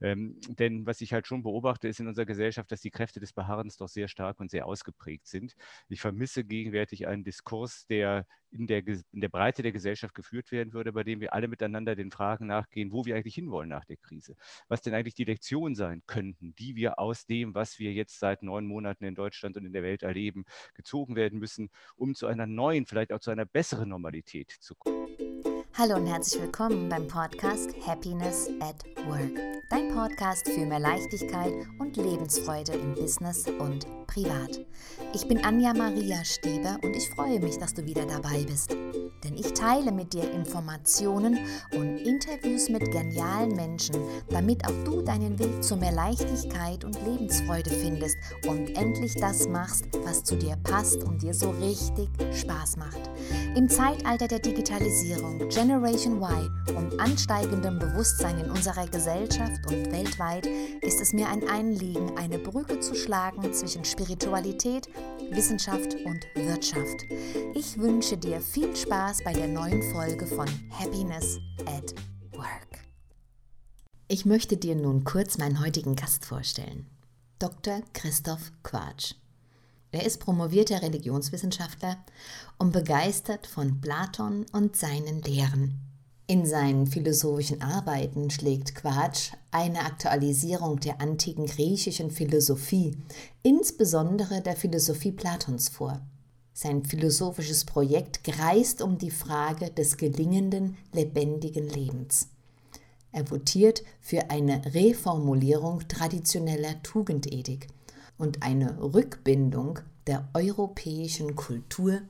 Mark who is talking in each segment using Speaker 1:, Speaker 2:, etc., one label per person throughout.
Speaker 1: Ähm, denn was ich halt schon beobachte, ist in unserer Gesellschaft, dass die Kräfte des Beharrens doch sehr stark und sehr ausgeprägt sind. Ich vermisse gegenwärtig einen Diskurs, der in der, in der Breite der Gesellschaft geführt werden würde, bei dem wir alle miteinander den Fragen nachgehen, wo wir eigentlich hinwollen nach der Krise. Was denn eigentlich die Lektionen sein könnten, die wir aus dem, was wir jetzt seit neun Monaten in Deutschland und in der Welt erleben, gezogen werden müssen, um zu einer neuen, vielleicht auch zu einer besseren Normalität zu kommen.
Speaker 2: Hallo und herzlich willkommen beim Podcast Happiness at Work. Dein Podcast für mehr Leichtigkeit und Lebensfreude im Business und privat. Ich bin Anja Maria Steber und ich freue mich, dass du wieder dabei bist. Denn ich teile mit dir Informationen und Interviews mit genialen Menschen, damit auch du deinen Weg zu mehr Leichtigkeit und Lebensfreude findest und endlich das machst, was zu dir passt und dir so richtig Spaß macht. Im Zeitalter der Digitalisierung, Generation Y und ansteigendem Bewusstsein in unserer Gesellschaft und weltweit ist es mir ein Anliegen, eine Brücke zu schlagen zwischen Spiritualität, Wissenschaft und Wirtschaft. Ich wünsche dir viel Spaß bei der neuen Folge von Happiness at Work. Ich möchte dir nun kurz meinen heutigen Gast vorstellen. Dr. Christoph Quatsch. Er ist promovierter Religionswissenschaftler und begeistert von Platon und seinen Lehren. In seinen philosophischen Arbeiten schlägt Quatsch eine Aktualisierung der antiken griechischen Philosophie, insbesondere der Philosophie Platons vor. Sein philosophisches Projekt kreist um die Frage des gelingenden, lebendigen Lebens. Er votiert für eine Reformulierung traditioneller Tugendethik und eine Rückbindung der europäischen Kultur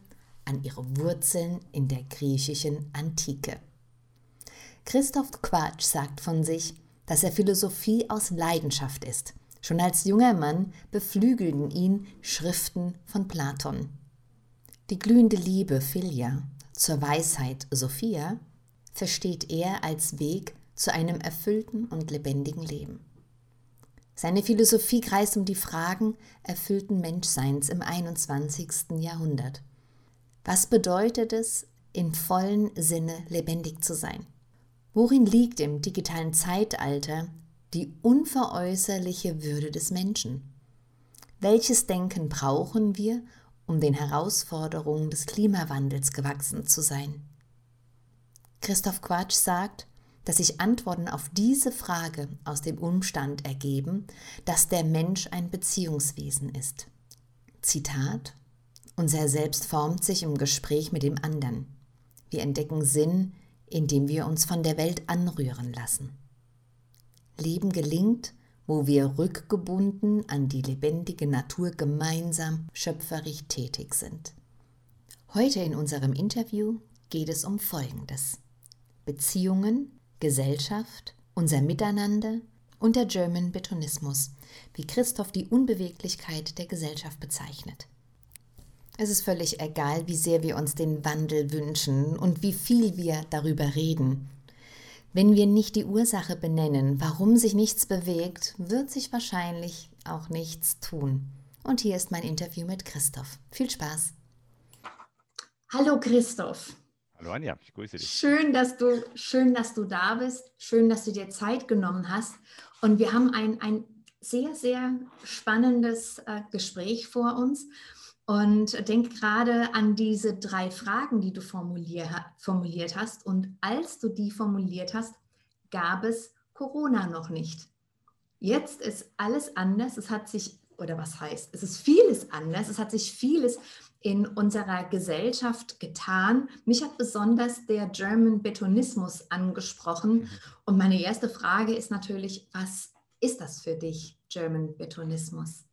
Speaker 2: an ihre Wurzeln in der griechischen Antike. Christoph Quatsch sagt von sich, dass er Philosophie aus Leidenschaft ist. Schon als junger Mann beflügelten ihn Schriften von Platon. Die glühende Liebe Philia zur Weisheit Sophia versteht er als Weg zu einem erfüllten und lebendigen Leben. Seine Philosophie kreist um die Fragen erfüllten Menschseins im 21. Jahrhundert. Was bedeutet es, in vollen Sinne lebendig zu sein? Worin liegt im digitalen Zeitalter die unveräußerliche Würde des Menschen? Welches Denken brauchen wir, um den Herausforderungen des Klimawandels gewachsen zu sein? Christoph Quatsch sagt, dass sich Antworten auf diese Frage aus dem Umstand ergeben, dass der Mensch ein Beziehungswesen ist. Zitat Unser Selbst formt sich im Gespräch mit dem anderen. Wir entdecken Sinn, indem wir uns von der Welt anrühren lassen. Leben gelingt, wo wir rückgebunden an die lebendige Natur gemeinsam schöpferisch tätig sind. Heute in unserem Interview geht es um Folgendes. Beziehungen Gesellschaft, unser Miteinander und der German Betonismus, wie Christoph die Unbeweglichkeit der Gesellschaft bezeichnet. Es ist völlig egal, wie sehr wir uns den Wandel wünschen und wie viel wir darüber reden. Wenn wir nicht die Ursache benennen, warum sich nichts bewegt, wird sich wahrscheinlich auch nichts tun. Und hier ist mein Interview mit Christoph. Viel Spaß.
Speaker 3: Hallo Christoph.
Speaker 1: Hallo Anja, ich grüße dich.
Speaker 3: Schön, dass du, schön, dass du da bist. Schön, dass du dir Zeit genommen hast. Und wir haben ein, ein sehr, sehr spannendes äh, Gespräch vor uns. Und denk gerade an diese drei Fragen, die du formulier, formuliert hast. Und als du die formuliert hast, gab es Corona noch nicht. Jetzt ist alles anders. Es hat sich, oder was heißt, es ist vieles anders. Es hat sich vieles in unserer Gesellschaft getan. Mich hat besonders der German Betonismus angesprochen. Mhm. Und meine erste Frage ist natürlich, was ist das für dich, German Betonismus?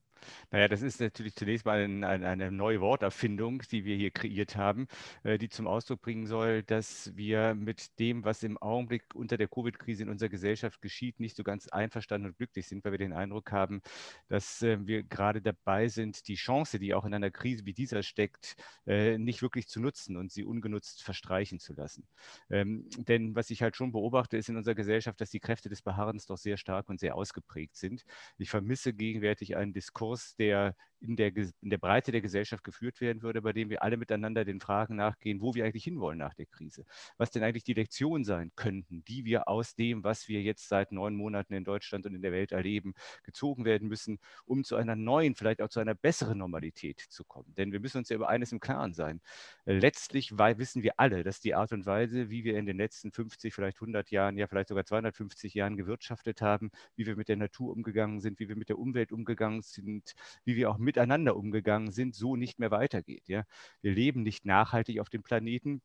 Speaker 1: Naja, das ist natürlich zunächst mal ein, ein, eine neue Worterfindung, die wir hier kreiert haben, äh, die zum Ausdruck bringen soll, dass wir mit dem, was im Augenblick unter der Covid-Krise in unserer Gesellschaft geschieht, nicht so ganz einverstanden und glücklich sind, weil wir den Eindruck haben, dass äh, wir gerade dabei sind, die Chance, die auch in einer Krise wie dieser steckt, äh, nicht wirklich zu nutzen und sie ungenutzt verstreichen zu lassen. Ähm, denn was ich halt schon beobachte, ist in unserer Gesellschaft, dass die Kräfte des Beharrens doch sehr stark und sehr ausgeprägt sind. Ich vermisse gegenwärtig einen Diskurs, Diskurs, der in der, in der Breite der Gesellschaft geführt werden würde, bei dem wir alle miteinander den Fragen nachgehen, wo wir eigentlich hinwollen nach der Krise. Was denn eigentlich die Lektionen sein könnten, die wir aus dem, was wir jetzt seit neun Monaten in Deutschland und in der Welt erleben, gezogen werden müssen, um zu einer neuen, vielleicht auch zu einer besseren Normalität zu kommen. Denn wir müssen uns ja über eines im Klaren sein. Letztlich wissen wir alle, dass die Art und Weise, wie wir in den letzten 50, vielleicht 100 Jahren, ja vielleicht sogar 250 Jahren gewirtschaftet haben, wie wir mit der Natur umgegangen sind, wie wir mit der Umwelt umgegangen sind, wie wir auch mit miteinander umgegangen sind, so nicht mehr weitergeht. Ja? Wir leben nicht nachhaltig auf dem Planeten.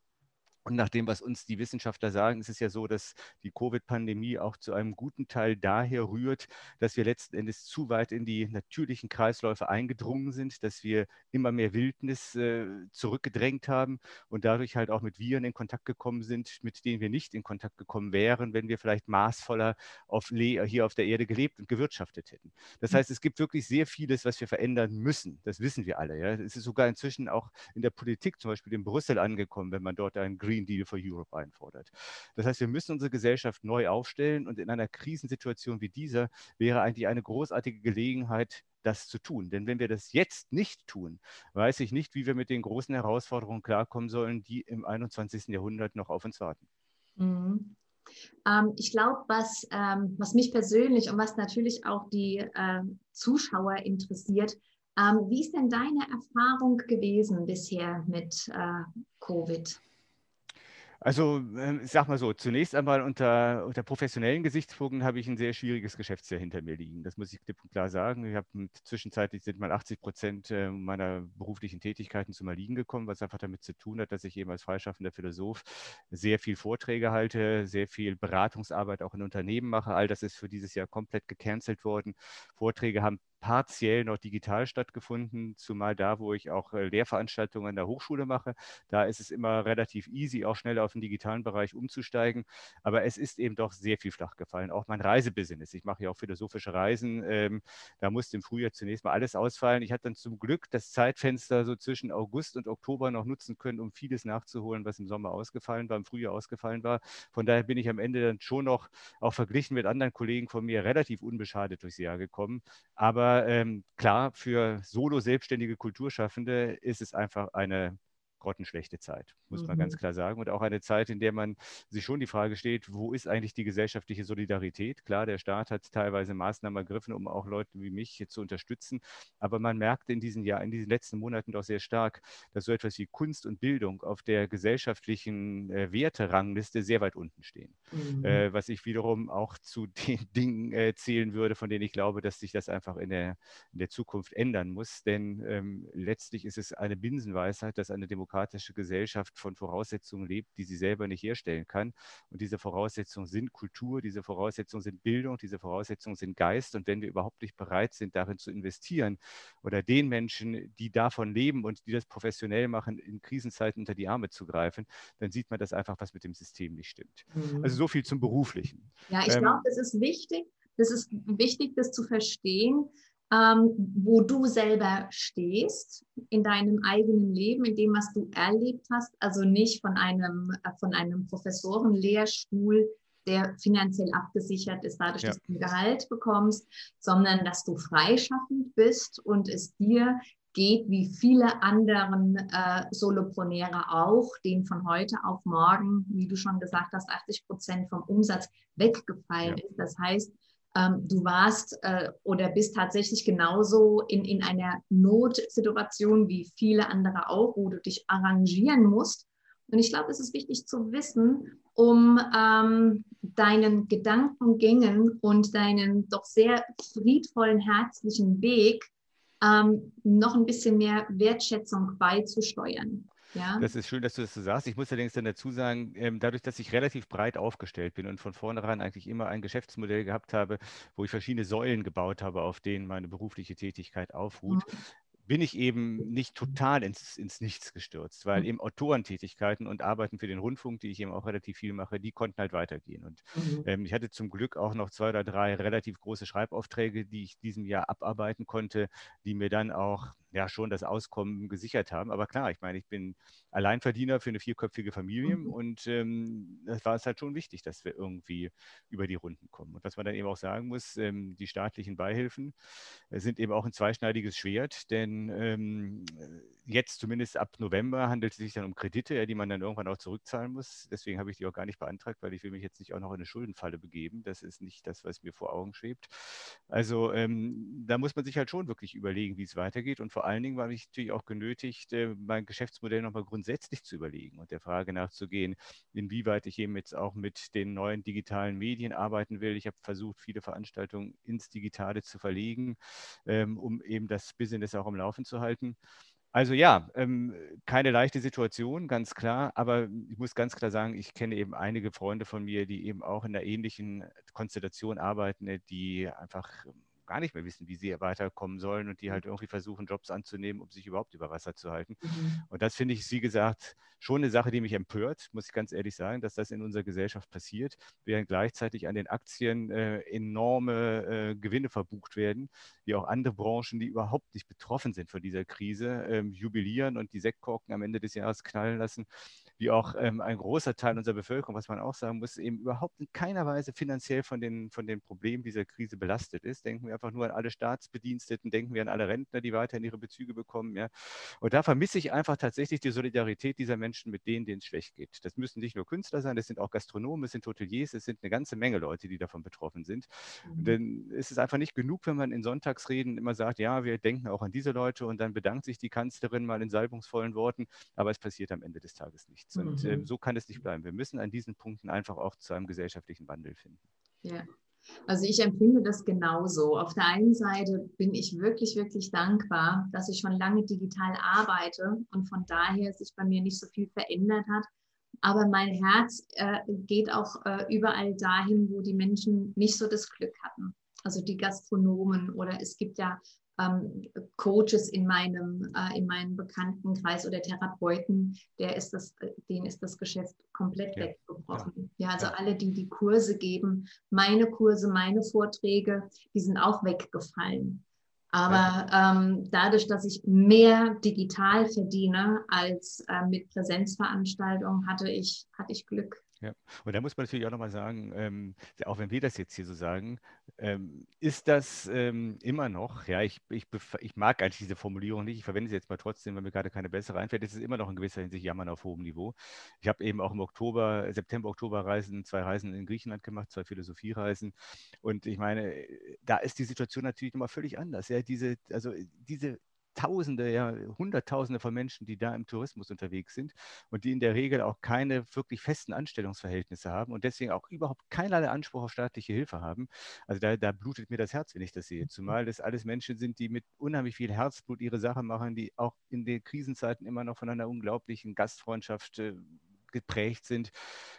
Speaker 1: Und nach dem, was uns die Wissenschaftler sagen, ist es ja so, dass die Covid-Pandemie auch zu einem guten Teil daher rührt, dass wir letzten Endes zu weit in die natürlichen Kreisläufe eingedrungen sind, dass wir immer mehr Wildnis äh, zurückgedrängt haben und dadurch halt auch mit Viren in Kontakt gekommen sind, mit denen wir nicht in Kontakt gekommen wären, wenn wir vielleicht maßvoller auf hier auf der Erde gelebt und gewirtschaftet hätten. Das hm. heißt, es gibt wirklich sehr vieles, was wir verändern müssen. Das wissen wir alle. Ja? Es ist sogar inzwischen auch in der Politik, zum Beispiel in Brüssel angekommen, wenn man dort einen Green Green Deal for Europe einfordert. Das heißt, wir müssen unsere Gesellschaft neu aufstellen und in einer Krisensituation wie dieser wäre eigentlich eine großartige Gelegenheit, das zu tun. Denn wenn wir das jetzt nicht tun, weiß ich nicht, wie wir mit den großen Herausforderungen klarkommen sollen, die im 21. Jahrhundert noch auf uns warten.
Speaker 3: Mhm. Ähm, ich glaube, was, ähm, was mich persönlich und was natürlich auch die äh, Zuschauer interessiert, ähm, wie ist denn deine Erfahrung gewesen bisher mit äh, Covid?
Speaker 1: Also, ähm, ich sag mal so, zunächst einmal unter, unter professionellen Gesichtspunkten habe ich ein sehr schwieriges Geschäftsjahr hinter mir liegen. Das muss ich klipp und klar sagen. Ich habe zwischenzeitlich sind mal 80 Prozent äh, meiner beruflichen Tätigkeiten zum Erliegen gekommen, was einfach damit zu tun hat, dass ich eben als freischaffender Philosoph sehr viel Vorträge halte, sehr viel Beratungsarbeit auch in Unternehmen mache. All das ist für dieses Jahr komplett gecancelt worden. Vorträge haben partiell noch digital stattgefunden, zumal da, wo ich auch äh, Lehrveranstaltungen an der Hochschule mache. Da ist es immer relativ easy, auch schnell auf den digitalen Bereich umzusteigen. Aber es ist eben doch sehr viel flach gefallen. Auch mein Reisebusiness. Ich mache ja auch philosophische Reisen. Ähm, da musste im Frühjahr zunächst mal alles ausfallen. Ich hatte dann zum Glück das Zeitfenster so zwischen August und Oktober noch nutzen können, um vieles nachzuholen, was im Sommer ausgefallen war, im Frühjahr ausgefallen war. Von daher bin ich am Ende dann schon noch, auch verglichen mit anderen Kollegen von mir, relativ unbeschadet durchs Jahr gekommen. Aber ähm, klar, für solo-selbstständige Kulturschaffende ist es einfach eine grottenschlechte Zeit, muss man ganz mhm. klar sagen. Und auch eine Zeit, in der man sich schon die Frage steht, wo ist eigentlich die gesellschaftliche Solidarität? Klar, der Staat hat teilweise Maßnahmen ergriffen, um auch Leute wie mich zu unterstützen. Aber man merkt in diesen Jahren, in diesen letzten Monaten doch sehr stark, dass so etwas wie Kunst und Bildung auf der gesellschaftlichen äh, Werterangliste sehr weit unten stehen. Mhm. Äh, was ich wiederum auch zu den Dingen äh, zählen würde, von denen ich glaube, dass sich das einfach in der, in der Zukunft ändern muss. Denn ähm, letztlich ist es eine Binsenweisheit, dass eine Demokratie demokratische Gesellschaft von Voraussetzungen lebt, die sie selber nicht herstellen kann. Und diese Voraussetzungen sind Kultur, diese Voraussetzungen sind Bildung, diese Voraussetzungen sind Geist. Und wenn wir überhaupt nicht bereit sind, darin zu investieren oder den Menschen, die davon leben und die das professionell machen, in Krisenzeiten unter die Arme zu greifen, dann sieht man, dass einfach was mit dem System nicht stimmt. Mhm. Also so viel zum Beruflichen.
Speaker 3: Ja, ich ähm, glaube, es ist wichtig, das ist wichtig, das zu verstehen, ähm, wo du selber stehst in deinem eigenen Leben, in dem, was du erlebt hast. Also nicht von einem, äh, von einem Professorenlehrstuhl, der finanziell abgesichert ist, dadurch, ja. dass du ein Gehalt bekommst, sondern dass du freischaffend bist und es dir geht wie viele anderen äh, Soloprenäre auch, denen von heute auf morgen, wie du schon gesagt hast, 80 Prozent vom Umsatz weggefallen ja. ist. Das heißt, ähm, du warst äh, oder bist tatsächlich genauso in, in einer Notsituation wie viele andere auch, wo du dich arrangieren musst. Und ich glaube, es ist wichtig zu wissen, um ähm, deinen Gedankengängen und deinen doch sehr friedvollen, herzlichen Weg ähm, noch ein bisschen mehr Wertschätzung beizusteuern.
Speaker 1: Ja. Das ist schön, dass du das so sagst. Ich muss allerdings dann dazu sagen, ähm, dadurch, dass ich relativ breit aufgestellt bin und von vornherein eigentlich immer ein Geschäftsmodell gehabt habe, wo ich verschiedene Säulen gebaut habe, auf denen meine berufliche Tätigkeit aufruht, mhm bin ich eben nicht total ins, ins Nichts gestürzt, weil mhm. eben Autorentätigkeiten und Arbeiten für den Rundfunk, die ich eben auch relativ viel mache, die konnten halt weitergehen. Und mhm. ähm, ich hatte zum Glück auch noch zwei oder drei relativ große Schreibaufträge, die ich diesem Jahr abarbeiten konnte, die mir dann auch ja schon das Auskommen gesichert haben. Aber klar, ich meine, ich bin Alleinverdiener für eine vierköpfige Familie mhm. und ähm, das war es halt schon wichtig, dass wir irgendwie über die Runden kommen. Und was man dann eben auch sagen muss, ähm, die staatlichen Beihilfen äh, sind eben auch ein zweischneidiges Schwert, denn ähm, jetzt zumindest ab November handelt es sich dann um Kredite, ja, die man dann irgendwann auch zurückzahlen muss. Deswegen habe ich die auch gar nicht beantragt, weil ich will mich jetzt nicht auch noch in eine Schuldenfalle begeben. Das ist nicht das, was mir vor Augen schwebt. Also ähm, da muss man sich halt schon wirklich überlegen, wie es weitergeht. Und vor allen Dingen war ich natürlich auch genötigt, äh, mein Geschäftsmodell nochmal grundsätzlich zu überlegen und der Frage nachzugehen, inwieweit ich eben jetzt auch mit den neuen digitalen Medien arbeiten will. Ich habe versucht, viele Veranstaltungen ins Digitale zu verlegen, ähm, um eben das Business auch am Laufen zu halten. Also ja, ähm, keine leichte Situation, ganz klar. Aber ich muss ganz klar sagen, ich kenne eben einige Freunde von mir, die eben auch in einer ähnlichen Konstellation arbeiten, ne, die einfach gar nicht mehr wissen, wie sie weiterkommen sollen und die halt irgendwie versuchen, Jobs anzunehmen, um sich überhaupt über Wasser zu halten. Mhm. Und das finde ich, wie gesagt, schon eine Sache, die mich empört, muss ich ganz ehrlich sagen, dass das in unserer Gesellschaft passiert, während gleichzeitig an den Aktien äh, enorme äh, Gewinne verbucht werden, wie auch andere Branchen, die überhaupt nicht betroffen sind von dieser Krise, äh, jubilieren und die Sektkorken am Ende des Jahres knallen lassen wie auch ähm, ein großer Teil unserer Bevölkerung, was man auch sagen muss, eben überhaupt in keiner Weise finanziell von den, von den Problemen dieser Krise belastet ist. Denken wir einfach nur an alle Staatsbediensteten, denken wir an alle Rentner, die weiterhin ihre Bezüge bekommen. Ja. Und da vermisse ich einfach tatsächlich die Solidarität dieser Menschen mit denen, denen es schlecht geht. Das müssen nicht nur Künstler sein, das sind auch Gastronomen, es sind Hoteliers, es sind eine ganze Menge Leute, die davon betroffen sind. Mhm. Denn es ist einfach nicht genug, wenn man in Sonntagsreden immer sagt, ja, wir denken auch an diese Leute und dann bedankt sich die Kanzlerin mal in salbungsvollen Worten, aber es passiert am Ende des Tages nichts nichts. Und äh, mhm. so kann es nicht bleiben. Wir müssen an diesen Punkten einfach auch zu einem gesellschaftlichen Wandel finden.
Speaker 3: Ja. Also ich empfinde das genauso. Auf der einen Seite bin ich wirklich, wirklich dankbar, dass ich schon lange digital arbeite und von daher sich bei mir nicht so viel verändert hat. Aber mein Herz äh, geht auch äh, überall dahin, wo die Menschen nicht so das Glück hatten. Also die Gastronomen oder es gibt ja ähm, Coaches in meinem, äh, in meinem Bekanntenkreis oder Therapeuten, der ist das, denen ist das Geschäft komplett ja. weggebrochen. Ja. ja, also ja. alle, die die Kurse geben, meine Kurse, meine Vorträge, die sind auch weggefallen. Aber ähm, dadurch, dass ich mehr digital verdiene als äh, mit Präsenzveranstaltungen, hatte ich, hatte ich Glück.
Speaker 1: Ja, und da muss man natürlich auch nochmal sagen, ähm, auch wenn wir das jetzt hier so sagen, ähm, ist das ähm, immer noch, ja, ich, ich, ich mag eigentlich diese Formulierung nicht, ich verwende sie jetzt mal trotzdem, weil mir gerade keine bessere einfällt, es ist immer noch in gewisser Hinsicht Jammern auf hohem Niveau. Ich habe eben auch im Oktober, September, Oktober Reisen, zwei Reisen in Griechenland gemacht, zwei Philosophiereisen. Und ich meine, da ist die Situation natürlich nochmal völlig anders, ja, diese, also diese Tausende, ja, Hunderttausende von Menschen, die da im Tourismus unterwegs sind und die in der Regel auch keine wirklich festen Anstellungsverhältnisse haben und deswegen auch überhaupt keinerlei Anspruch auf staatliche Hilfe haben. Also da, da blutet mir das Herz, wenn ich das sehe. Zumal das alles Menschen sind, die mit unheimlich viel Herzblut ihre Sache machen, die auch in den Krisenzeiten immer noch von einer unglaublichen Gastfreundschaft äh, geprägt sind.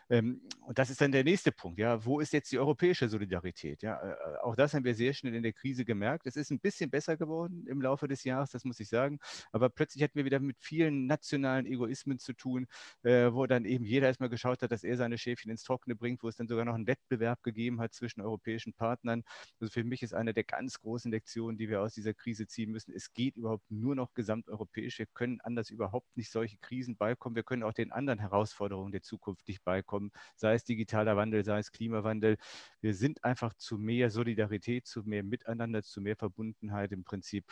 Speaker 1: Ähm, und das ist dann der nächste Punkt. Ja, wo ist jetzt die europäische Solidarität? Ja, äh, auch das haben wir sehr schnell in der Krise gemerkt. Es ist ein bisschen besser geworden im Laufe des Jahres, das muss ich sagen. Aber plötzlich hatten wir wieder mit vielen nationalen Egoismen zu tun, äh, wo dann eben jeder erstmal geschaut hat, dass er seine Schäfchen ins Trockene bringt, wo es dann sogar noch einen Wettbewerb gegeben hat zwischen europäischen Partnern. Also für mich ist eine der ganz großen Lektionen, die wir aus dieser Krise ziehen müssen. Es geht überhaupt nur noch gesamteuropäisch. Wir können anders überhaupt nicht solche Krisen beikommen. Wir können auch den anderen Herausforderungen der Zukunft nicht beikommen kommen, sei es digitaler Wandel, sei es Klimawandel. Wir sind einfach zu mehr Solidarität, zu mehr Miteinander, zu mehr Verbundenheit im Prinzip.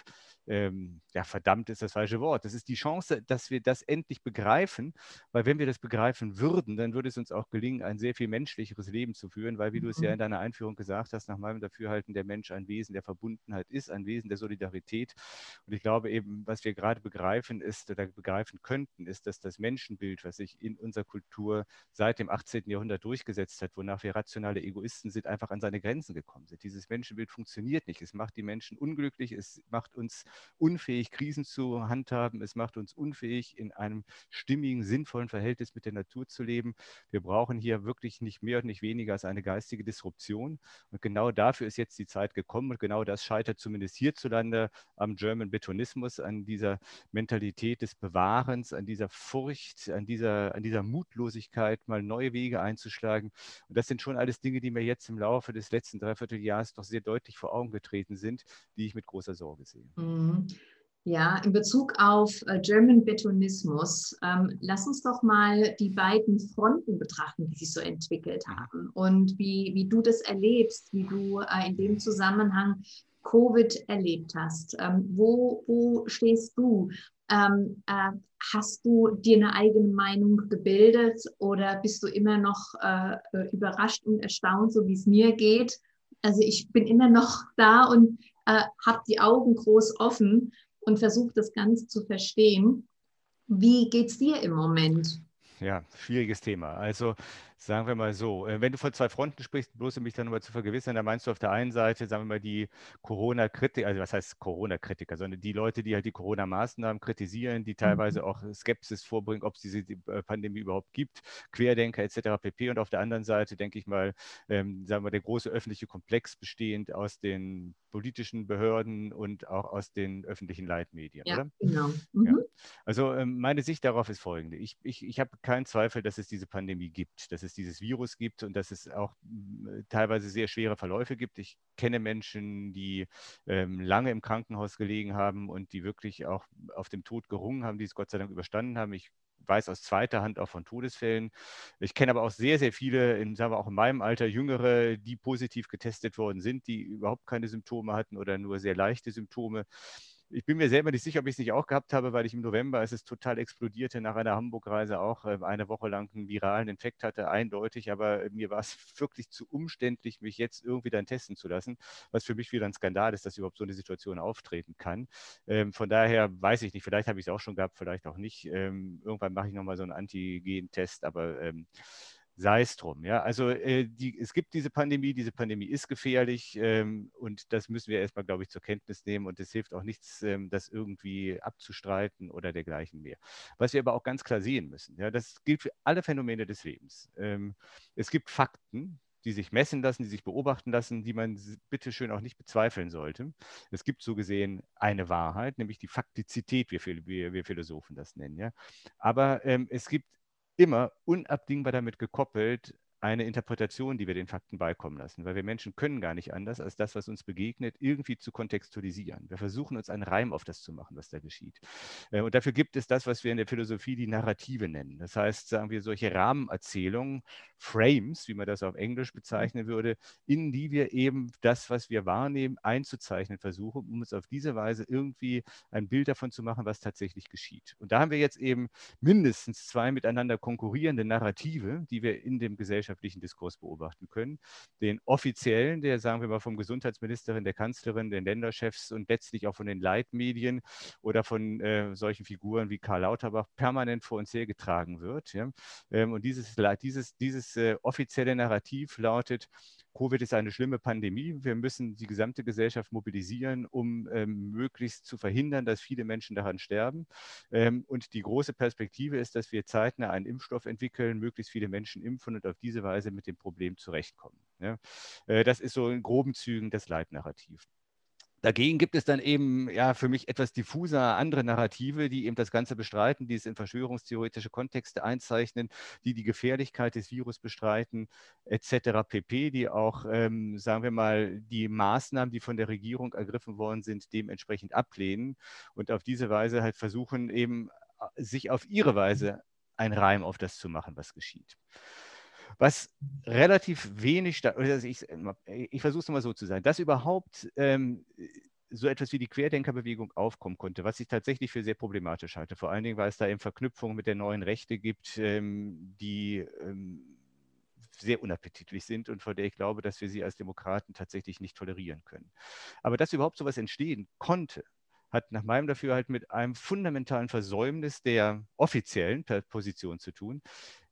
Speaker 1: Ähm, ja, verdammt ist das falsche Wort. Das ist die Chance, dass wir das endlich begreifen, weil wenn wir das begreifen würden, dann würde es uns auch gelingen, ein sehr viel menschlicheres Leben zu führen, weil, wie du es ja mhm. in deiner Einführung gesagt hast, nach meinem Dafürhalten der Mensch ein Wesen der Verbundenheit ist, ein Wesen der Solidarität. Und ich glaube eben, was wir gerade begreifen ist oder begreifen könnten, ist, dass das Menschenbild, was sich in unserer Kultur seit dem 18. Jahrhundert durchgesetzt hat, wonach wir rationale Egoisten sind, einfach an seine Grenzen gekommen sind. Dieses Menschenbild funktioniert nicht. Es macht die Menschen unglücklich, es macht uns unfähig, Krisen zu handhaben, es macht uns unfähig, in einem stimmigen, sinnvollen Verhältnis mit der Natur zu leben. Wir brauchen hier wirklich nicht mehr und nicht weniger als eine geistige Disruption. Und genau dafür ist jetzt die Zeit gekommen und genau das scheitert zumindest hierzulande am German Betonismus, an dieser Mentalität des Bewahrens, an dieser Furcht, an dieser, an dieser Mutlosigkeit, mal neue Wege einzuschlagen. Und das sind schon alles Dinge, die mir jetzt im Laufe des letzten Dreivierteljahres doch sehr deutlich vor Augen getreten sind, die ich mit großer Sorge sehe.
Speaker 3: Mhm. Ja, in Bezug auf äh, German Betonismus, ähm, lass uns doch mal die beiden Fronten betrachten, die sich so entwickelt mhm. haben und wie, wie du das erlebst, wie du äh, in dem Zusammenhang Covid erlebt hast. Ähm, wo, wo stehst du? Ähm, äh, hast du dir eine eigene Meinung gebildet oder bist du immer noch äh, überrascht und erstaunt, so wie es mir geht? Also ich bin immer noch da und äh, habe die Augen groß offen und versuche das Ganze zu verstehen. Wie geht es dir im Moment?
Speaker 1: Ja, schwieriges Thema. Also Sagen wir mal so, äh, wenn du von zwei Fronten sprichst, bloß um mich dann nochmal zu vergewissern, dann meinst du auf der einen Seite, sagen wir mal, die Corona-Kritiker, also was heißt Corona-Kritiker, sondern die Leute, die halt die Corona-Maßnahmen kritisieren, die teilweise mhm. auch Skepsis vorbringen, ob es diese äh, Pandemie überhaupt gibt, Querdenker etc. pp. Und auf der anderen Seite, denke ich mal, ähm, sagen wir, der große öffentliche Komplex bestehend aus den politischen Behörden und auch aus den öffentlichen Leitmedien, ja, oder? Genau. Mhm. Ja. Also ähm, meine Sicht darauf ist folgende. Ich, ich, ich habe keinen Zweifel, dass es diese Pandemie gibt, dass es dieses Virus gibt und dass es auch äh, teilweise sehr schwere Verläufe gibt. Ich kenne Menschen, die ähm, lange im Krankenhaus gelegen haben und die wirklich auch auf dem Tod gerungen haben, die es Gott sei Dank überstanden haben. Ich weiß aus zweiter Hand auch von Todesfällen. Ich kenne aber auch sehr, sehr viele, in, sagen wir auch in meinem Alter, Jüngere, die positiv getestet worden sind, die überhaupt keine Symptome hatten oder nur sehr leichte Symptome. Ich bin mir selber nicht sicher, ob ich es nicht auch gehabt habe, weil ich im November, als es total explodierte, nach einer Hamburg-Reise auch äh, eine Woche lang einen viralen Infekt hatte, eindeutig. Aber mir war es wirklich zu umständlich, mich jetzt irgendwie dann testen zu lassen, was für mich wieder ein Skandal ist, dass überhaupt so eine Situation auftreten kann. Ähm, von daher weiß ich nicht, vielleicht habe ich es auch schon gehabt, vielleicht auch nicht. Ähm, irgendwann mache ich nochmal so einen Antigen-Test, aber ähm, sei es drum. Ja? Also äh, die, es gibt diese Pandemie, diese Pandemie ist gefährlich ähm, und das müssen wir erstmal, glaube ich, zur Kenntnis nehmen und es hilft auch nichts, ähm, das irgendwie abzustreiten oder dergleichen mehr. Was wir aber auch ganz klar sehen müssen, ja, das gilt für alle Phänomene des Lebens. Ähm, es gibt Fakten, die sich messen lassen, die sich beobachten lassen, die man bitte schön auch nicht bezweifeln sollte. Es gibt so gesehen eine Wahrheit, nämlich die Faktizität, wie wir, wir Philosophen das nennen. Ja? Aber ähm, es gibt immer unabdingbar damit gekoppelt, eine Interpretation, die wir den Fakten beikommen lassen, weil wir Menschen können gar nicht anders, als das, was uns begegnet, irgendwie zu kontextualisieren. Wir versuchen uns einen Reim auf das zu machen, was da geschieht. Äh, und dafür gibt es das, was wir in der Philosophie die Narrative nennen. Das heißt, sagen wir, solche Rahmenerzählungen, Frames, wie man das auf Englisch bezeichnen würde, in die wir eben das, was wir wahrnehmen, einzuzeichnen versuchen, um uns auf diese Weise irgendwie ein Bild davon zu machen, was tatsächlich geschieht. Und da haben wir jetzt eben mindestens zwei miteinander konkurrierende Narrative, die wir in dem Gesellschaft gesellschaftlichen Diskurs beobachten können. Den offiziellen, der sagen wir mal vom Gesundheitsministerin, der Kanzlerin, den Länderchefs und letztlich auch von den Leitmedien oder von äh, solchen Figuren wie Karl Lauterbach permanent vor uns hergetragen wird. Ja? Ähm, und dieses, dieses, dieses äh, offizielle Narrativ lautet, Covid ist eine schlimme Pandemie. Wir müssen die gesamte Gesellschaft mobilisieren, um ähm, möglichst zu verhindern, dass viele Menschen daran sterben. Ähm, und die große Perspektive ist, dass wir zeitnah einen Impfstoff entwickeln, möglichst viele Menschen impfen und auf diese Weise mit dem Problem zurechtkommen. Ja? Äh, das ist so in groben Zügen das Leitnarrativ. Dagegen gibt es dann eben ja für mich etwas diffuser andere Narrative, die eben das Ganze bestreiten, die es in verschwörungstheoretische Kontexte einzeichnen, die die Gefährlichkeit des Virus bestreiten, etc. pp, die auch, ähm, sagen wir mal, die Maßnahmen, die von der Regierung ergriffen worden sind, dementsprechend ablehnen und auf diese Weise halt versuchen, eben äh, sich auf ihre Weise ein Reim auf das zu machen, was geschieht was relativ wenig, also ich, ich versuche es mal so zu sagen, dass überhaupt ähm, so etwas wie die Querdenkerbewegung aufkommen konnte, was ich tatsächlich für sehr problematisch halte. Vor allen Dingen, weil es da eben Verknüpfungen mit der neuen Rechte gibt, ähm, die ähm, sehr unappetitlich sind und von der ich glaube, dass wir sie als Demokraten tatsächlich nicht tolerieren können. Aber dass überhaupt so etwas entstehen konnte, hat nach meinem Dafürhalten mit einem fundamentalen Versäumnis der offiziellen Position zu tun,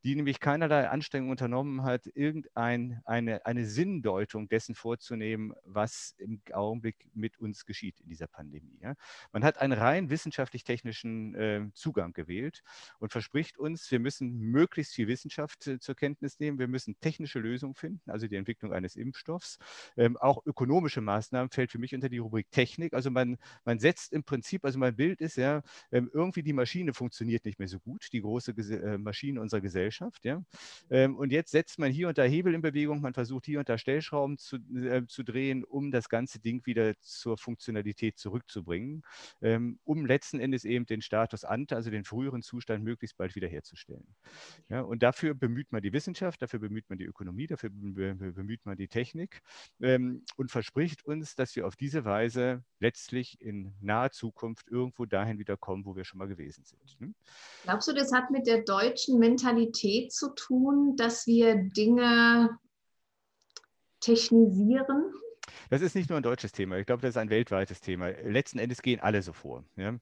Speaker 1: die nämlich keinerlei Anstrengung unternommen hat, irgendeine eine, eine Sinndeutung dessen vorzunehmen, was im Augenblick mit uns geschieht in dieser Pandemie. Ja. Man hat einen rein wissenschaftlich-technischen äh, Zugang gewählt und verspricht uns, wir müssen möglichst viel Wissenschaft äh, zur Kenntnis nehmen, wir müssen technische Lösungen finden, also die Entwicklung eines Impfstoffs. Ähm, auch ökonomische Maßnahmen fällt für mich unter die Rubrik Technik. Also man, man setzt im Prinzip, also mein Bild ist ja, ähm, irgendwie die Maschine funktioniert nicht mehr so gut, die große Ges äh, Maschine unserer Gesellschaft Gesellschaft. Ja? Ähm, und jetzt setzt man hier und da Hebel in Bewegung, man versucht hier und da Stellschrauben zu, äh, zu drehen, um das ganze Ding wieder zur Funktionalität zurückzubringen, ähm, um letzten Endes eben den Status ante, also den früheren Zustand möglichst bald wiederherzustellen. Ja? Und dafür bemüht man die Wissenschaft, dafür bemüht man die Ökonomie, dafür bemüht man die Technik ähm, und verspricht uns, dass wir auf diese Weise letztlich in naher Zukunft irgendwo dahin wieder kommen, wo wir schon mal gewesen sind.
Speaker 3: Ne? Glaubst du, das hat mit der deutschen Mentalität zu tun, dass wir Dinge technisieren?
Speaker 1: Das ist nicht nur ein deutsches Thema, ich glaube, das ist ein weltweites Thema. Letzten Endes gehen alle so vor. Ja?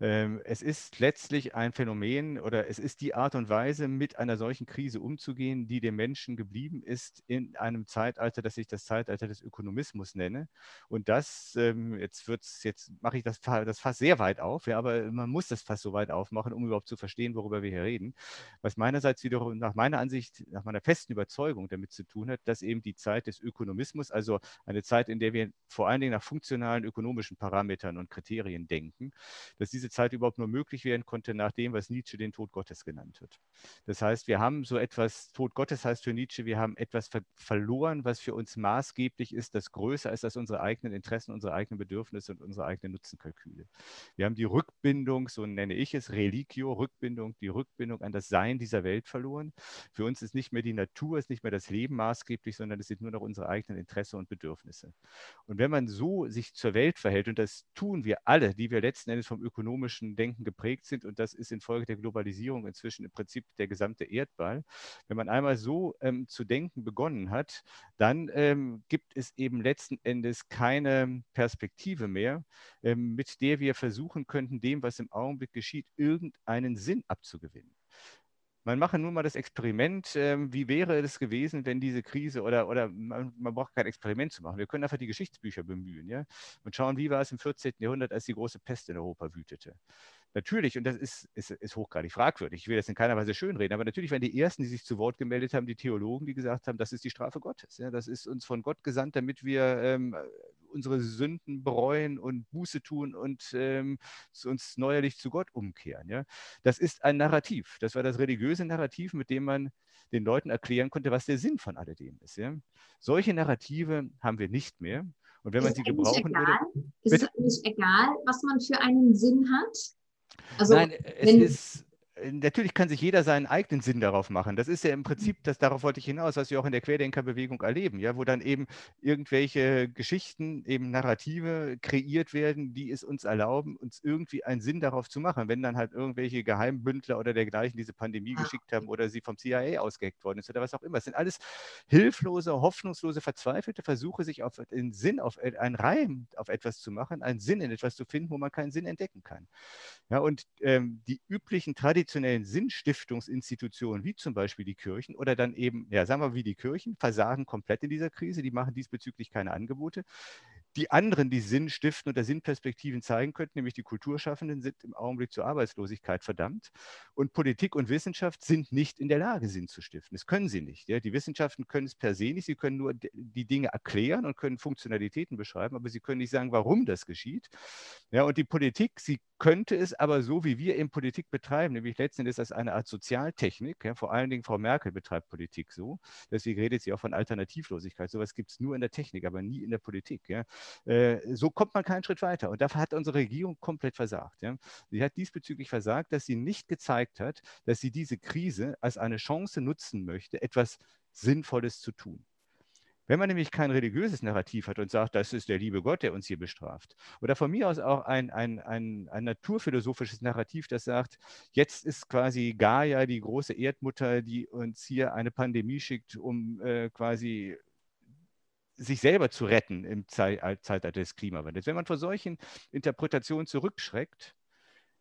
Speaker 1: Ähm, es ist letztlich ein Phänomen oder es ist die Art und Weise, mit einer solchen Krise umzugehen, die dem Menschen geblieben ist in einem Zeitalter, das ich das Zeitalter des Ökonomismus nenne. Und das, ähm, jetzt wird's, jetzt mache ich das, das fast sehr weit auf, ja, aber man muss das fast so weit aufmachen, um überhaupt zu verstehen, worüber wir hier reden. Was meinerseits wiederum nach meiner Ansicht, nach meiner festen Überzeugung damit zu tun hat, dass eben die Zeit des Ökonomismus, also eine Zeit, in der wir vor allen Dingen nach funktionalen ökonomischen Parametern und Kriterien denken, dass diese Zeit überhaupt nur möglich werden konnte nach dem, was Nietzsche den Tod Gottes genannt hat. Das heißt, wir haben so etwas, Tod Gottes heißt für Nietzsche, wir haben etwas ver verloren, was für uns maßgeblich ist, das größer ist als unsere eigenen Interessen, unsere eigenen Bedürfnisse und unsere eigenen Nutzenkalküle. Wir haben die Rückbindung, so nenne ich es, Religio, Rückbindung, die Rückbindung an das Sein dieser Welt verloren. Für uns ist nicht mehr die Natur, ist nicht mehr das Leben maßgeblich, sondern es sind nur noch unsere eigenen Interessen und Bedürfnisse. Und wenn man so sich zur Welt verhält, und das tun wir alle, die wir letzten Endes vom ökonomischen Denken geprägt sind, und das ist infolge der Globalisierung inzwischen im Prinzip der gesamte Erdball, wenn man einmal so ähm, zu denken begonnen hat, dann ähm, gibt es eben letzten Endes keine Perspektive mehr, ähm, mit der wir versuchen könnten, dem, was im Augenblick geschieht, irgendeinen Sinn abzugewinnen. Man mache nur mal das Experiment, äh, wie wäre es gewesen, wenn diese Krise oder, oder man, man, braucht kein Experiment zu machen. Wir können einfach die Geschichtsbücher bemühen ja? und schauen, wie war es im 14. Jahrhundert, als die große Pest in Europa wütete. Natürlich, und das ist, ist, ist hochgradig fragwürdig, ich will das in keiner Weise schönreden, aber natürlich waren die Ersten, die sich zu Wort gemeldet haben, die Theologen, die gesagt haben, das ist die Strafe Gottes. Ja? Das ist uns von Gott gesandt, damit wir ähm, unsere Sünden bereuen und Buße tun und ähm, uns neuerlich zu Gott umkehren. Ja? Das ist ein Narrativ. Das war das religiöse Narrativ, mit dem man den Leuten erklären konnte, was der Sinn von alledem ist. Ja? Solche Narrative haben wir nicht mehr. Und wenn man sie gebrauchen
Speaker 3: egal? würde. Ist es eigentlich egal, was man für einen Sinn hat?
Speaker 1: Also, Nein, es ist natürlich kann sich jeder seinen eigenen Sinn darauf machen. Das ist ja im Prinzip, das, darauf wollte ich hinaus, was wir auch in der Querdenkerbewegung erleben, ja, wo dann eben irgendwelche Geschichten, eben Narrative kreiert werden, die es uns erlauben, uns irgendwie einen Sinn darauf zu machen. Wenn dann halt irgendwelche Geheimbündler oder dergleichen diese Pandemie geschickt haben oder sie vom CIA ausgeheckt worden ist oder was auch immer. Es sind alles hilflose, hoffnungslose, verzweifelte Versuche, sich auf den Sinn, auf einen Reim auf etwas zu machen, einen Sinn in etwas zu finden, wo man keinen Sinn entdecken kann. Ja, und ähm, die üblichen traditionellen traditionellen Sinnstiftungsinstitutionen, wie zum Beispiel die Kirchen oder dann eben, ja, sagen wir wie die Kirchen, versagen komplett in dieser Krise. Die machen diesbezüglich keine Angebote. Die anderen, die Sinn stiften oder Sinnperspektiven zeigen könnten, nämlich die Kulturschaffenden, sind im Augenblick zur Arbeitslosigkeit verdammt. Und Politik und Wissenschaft sind nicht in der Lage, Sinn zu stiften. Das können sie nicht. Ja. Die Wissenschaften können es per se nicht. Sie können nur die Dinge erklären und können Funktionalitäten beschreiben, aber sie können nicht sagen, warum das geschieht. Ja, und die Politik, sie könnte es aber so, wie wir eben Politik betreiben, nämlich letzten Endes als eine Art Sozialtechnik. Ja, vor allen Dingen Frau Merkel betreibt Politik so. Deswegen redet sie auch von Alternativlosigkeit. Sowas gibt es nur in der Technik, aber nie in der Politik. Ja. Äh, so kommt man keinen Schritt weiter. Und dafür hat unsere Regierung komplett versagt. Ja. Sie hat diesbezüglich versagt, dass sie nicht gezeigt hat, dass sie diese Krise als eine Chance nutzen möchte, etwas Sinnvolles zu tun. Wenn man nämlich kein religiöses Narrativ hat und sagt, das ist der liebe Gott, der uns hier bestraft, oder von mir aus auch ein, ein, ein, ein naturphilosophisches Narrativ, das sagt, jetzt ist quasi Gaia die große Erdmutter, die uns hier eine Pandemie schickt, um äh, quasi sich selber zu retten im Zeitalter des Klimawandels. Wenn man vor solchen Interpretationen zurückschreckt,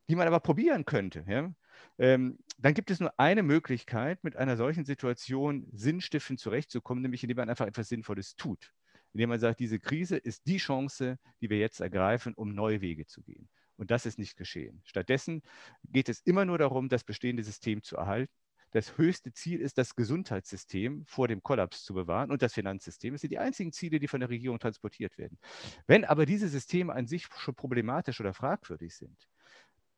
Speaker 1: die man aber probieren könnte, ja, ähm, dann gibt es nur eine Möglichkeit, mit einer solchen Situation sinnstiftend zurechtzukommen, nämlich indem man einfach etwas Sinnvolles tut. Indem man sagt, diese Krise ist die Chance, die wir jetzt ergreifen, um neue Wege zu gehen. Und das ist nicht geschehen. Stattdessen geht es immer nur darum, das bestehende System zu erhalten das höchste Ziel ist, das Gesundheitssystem vor dem Kollaps zu bewahren und das Finanzsystem. Das sind die einzigen Ziele, die von der Regierung transportiert werden. Wenn aber diese Systeme an sich schon problematisch oder fragwürdig sind,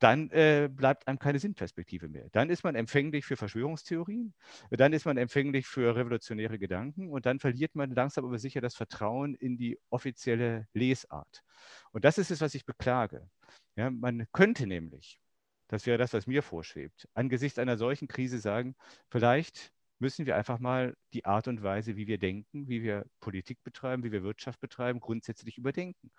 Speaker 1: dann äh, bleibt einem keine Sinnperspektive mehr. Dann ist man empfänglich für Verschwörungstheorien, dann ist man empfänglich für revolutionäre Gedanken und dann verliert man langsam aber sicher das Vertrauen in die offizielle Lesart. Und das ist es, was ich beklage. Ja, man könnte nämlich, das wäre das, was mir vorschwebt, angesichts einer solchen Krise sagen, vielleicht müssen wir einfach mal die Art und Weise, wie wir denken, wie wir Politik betreiben, wie wir Wirtschaft betreiben, grundsätzlich überdenken.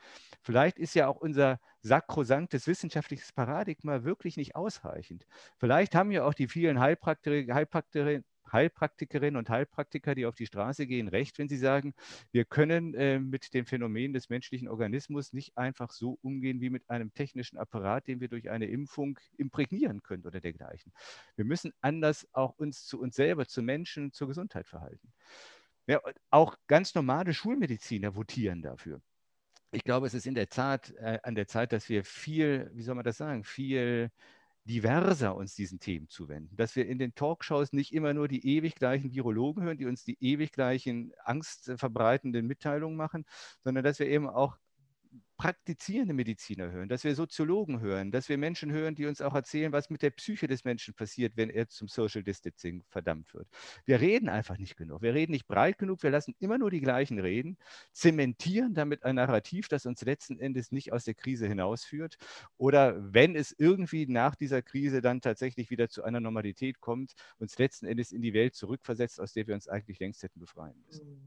Speaker 1: Vielleicht ist ja auch unser sakrosanktes wissenschaftliches Paradigma wirklich nicht ausreichend. Vielleicht haben ja auch die vielen Heilpraktiker, Heilpraktiker, Heilpraktikerinnen und Heilpraktiker, die auf die Straße gehen, recht, wenn sie sagen, wir können äh, mit dem Phänomen des menschlichen Organismus nicht einfach so umgehen wie mit einem technischen Apparat, den wir durch eine Impfung imprägnieren können oder dergleichen. Wir müssen anders auch uns zu uns selber, zu Menschen, zur Gesundheit verhalten. Ja, auch ganz normale Schulmediziner votieren dafür. Ich glaube, es ist in der Tat äh, an der Zeit, dass wir viel, wie soll man das sagen, viel diverser uns diesen Themen zuwenden. Dass wir in den Talkshows nicht immer nur die ewig gleichen Virologen hören, die uns die ewig gleichen angstverbreitenden Mitteilungen machen, sondern dass wir eben auch praktizierende Mediziner hören, dass wir Soziologen hören, dass wir Menschen hören, die uns auch erzählen, was mit der Psyche des Menschen passiert, wenn er zum Social Distancing verdammt wird. Wir reden einfach nicht genug. Wir reden nicht breit genug. Wir lassen immer nur die gleichen reden, zementieren damit ein Narrativ, das uns letzten Endes nicht aus der Krise hinausführt. Oder wenn es irgendwie nach dieser Krise dann tatsächlich wieder zu einer Normalität kommt, uns letzten Endes in die Welt zurückversetzt, aus der wir uns eigentlich längst hätten befreien müssen.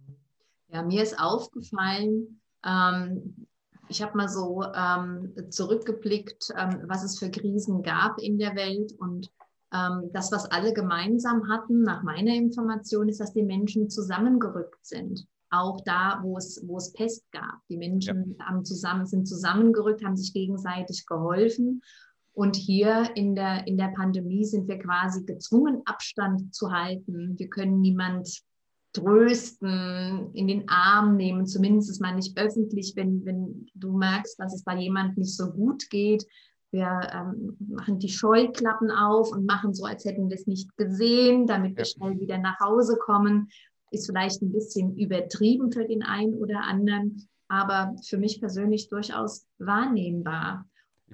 Speaker 3: Ja, mir ist aufgefallen, ähm, ich habe mal so ähm, zurückgeblickt, ähm, was es für Krisen gab in der Welt und ähm, das, was alle gemeinsam hatten, nach meiner Information, ist, dass die Menschen zusammengerückt sind. Auch da, wo es, wo es Pest gab. Die Menschen ja. zusammen, sind zusammengerückt, haben sich gegenseitig geholfen. Und hier in der, in der Pandemie sind wir quasi gezwungen, Abstand zu halten. Wir können niemand trösten, in den Arm nehmen, zumindest mal nicht öffentlich, wenn, wenn du merkst, dass es bei jemandem nicht so gut geht. Wir ähm, machen die Scheuklappen auf und machen so, als hätten wir es nicht gesehen, damit wir schnell wieder nach Hause kommen. Ist vielleicht ein bisschen übertrieben für den einen oder anderen, aber für mich persönlich durchaus wahrnehmbar.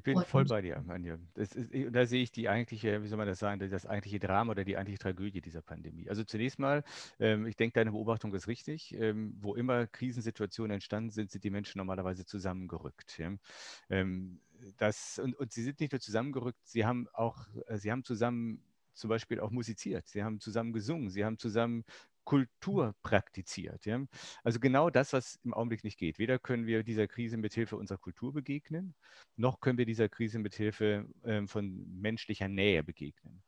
Speaker 1: Ich bin voll bei dir, Anja. Ist, da sehe ich die eigentliche, wie soll man das sagen, das eigentliche Drama oder die eigentliche Tragödie dieser Pandemie. Also zunächst mal, ähm, ich denke, deine Beobachtung ist richtig. Ähm, wo immer Krisensituationen entstanden sind, sind die Menschen normalerweise zusammengerückt. Ähm, das, und, und sie sind nicht nur zusammengerückt, sie haben auch, äh, sie haben zusammen zum Beispiel auch musiziert, sie haben zusammen gesungen, sie haben zusammen Kultur praktiziert. Ja? Also genau das, was im Augenblick nicht geht. Weder können wir dieser Krise mit Hilfe unserer Kultur begegnen, noch können wir dieser Krise mit Hilfe äh, von menschlicher Nähe begegnen.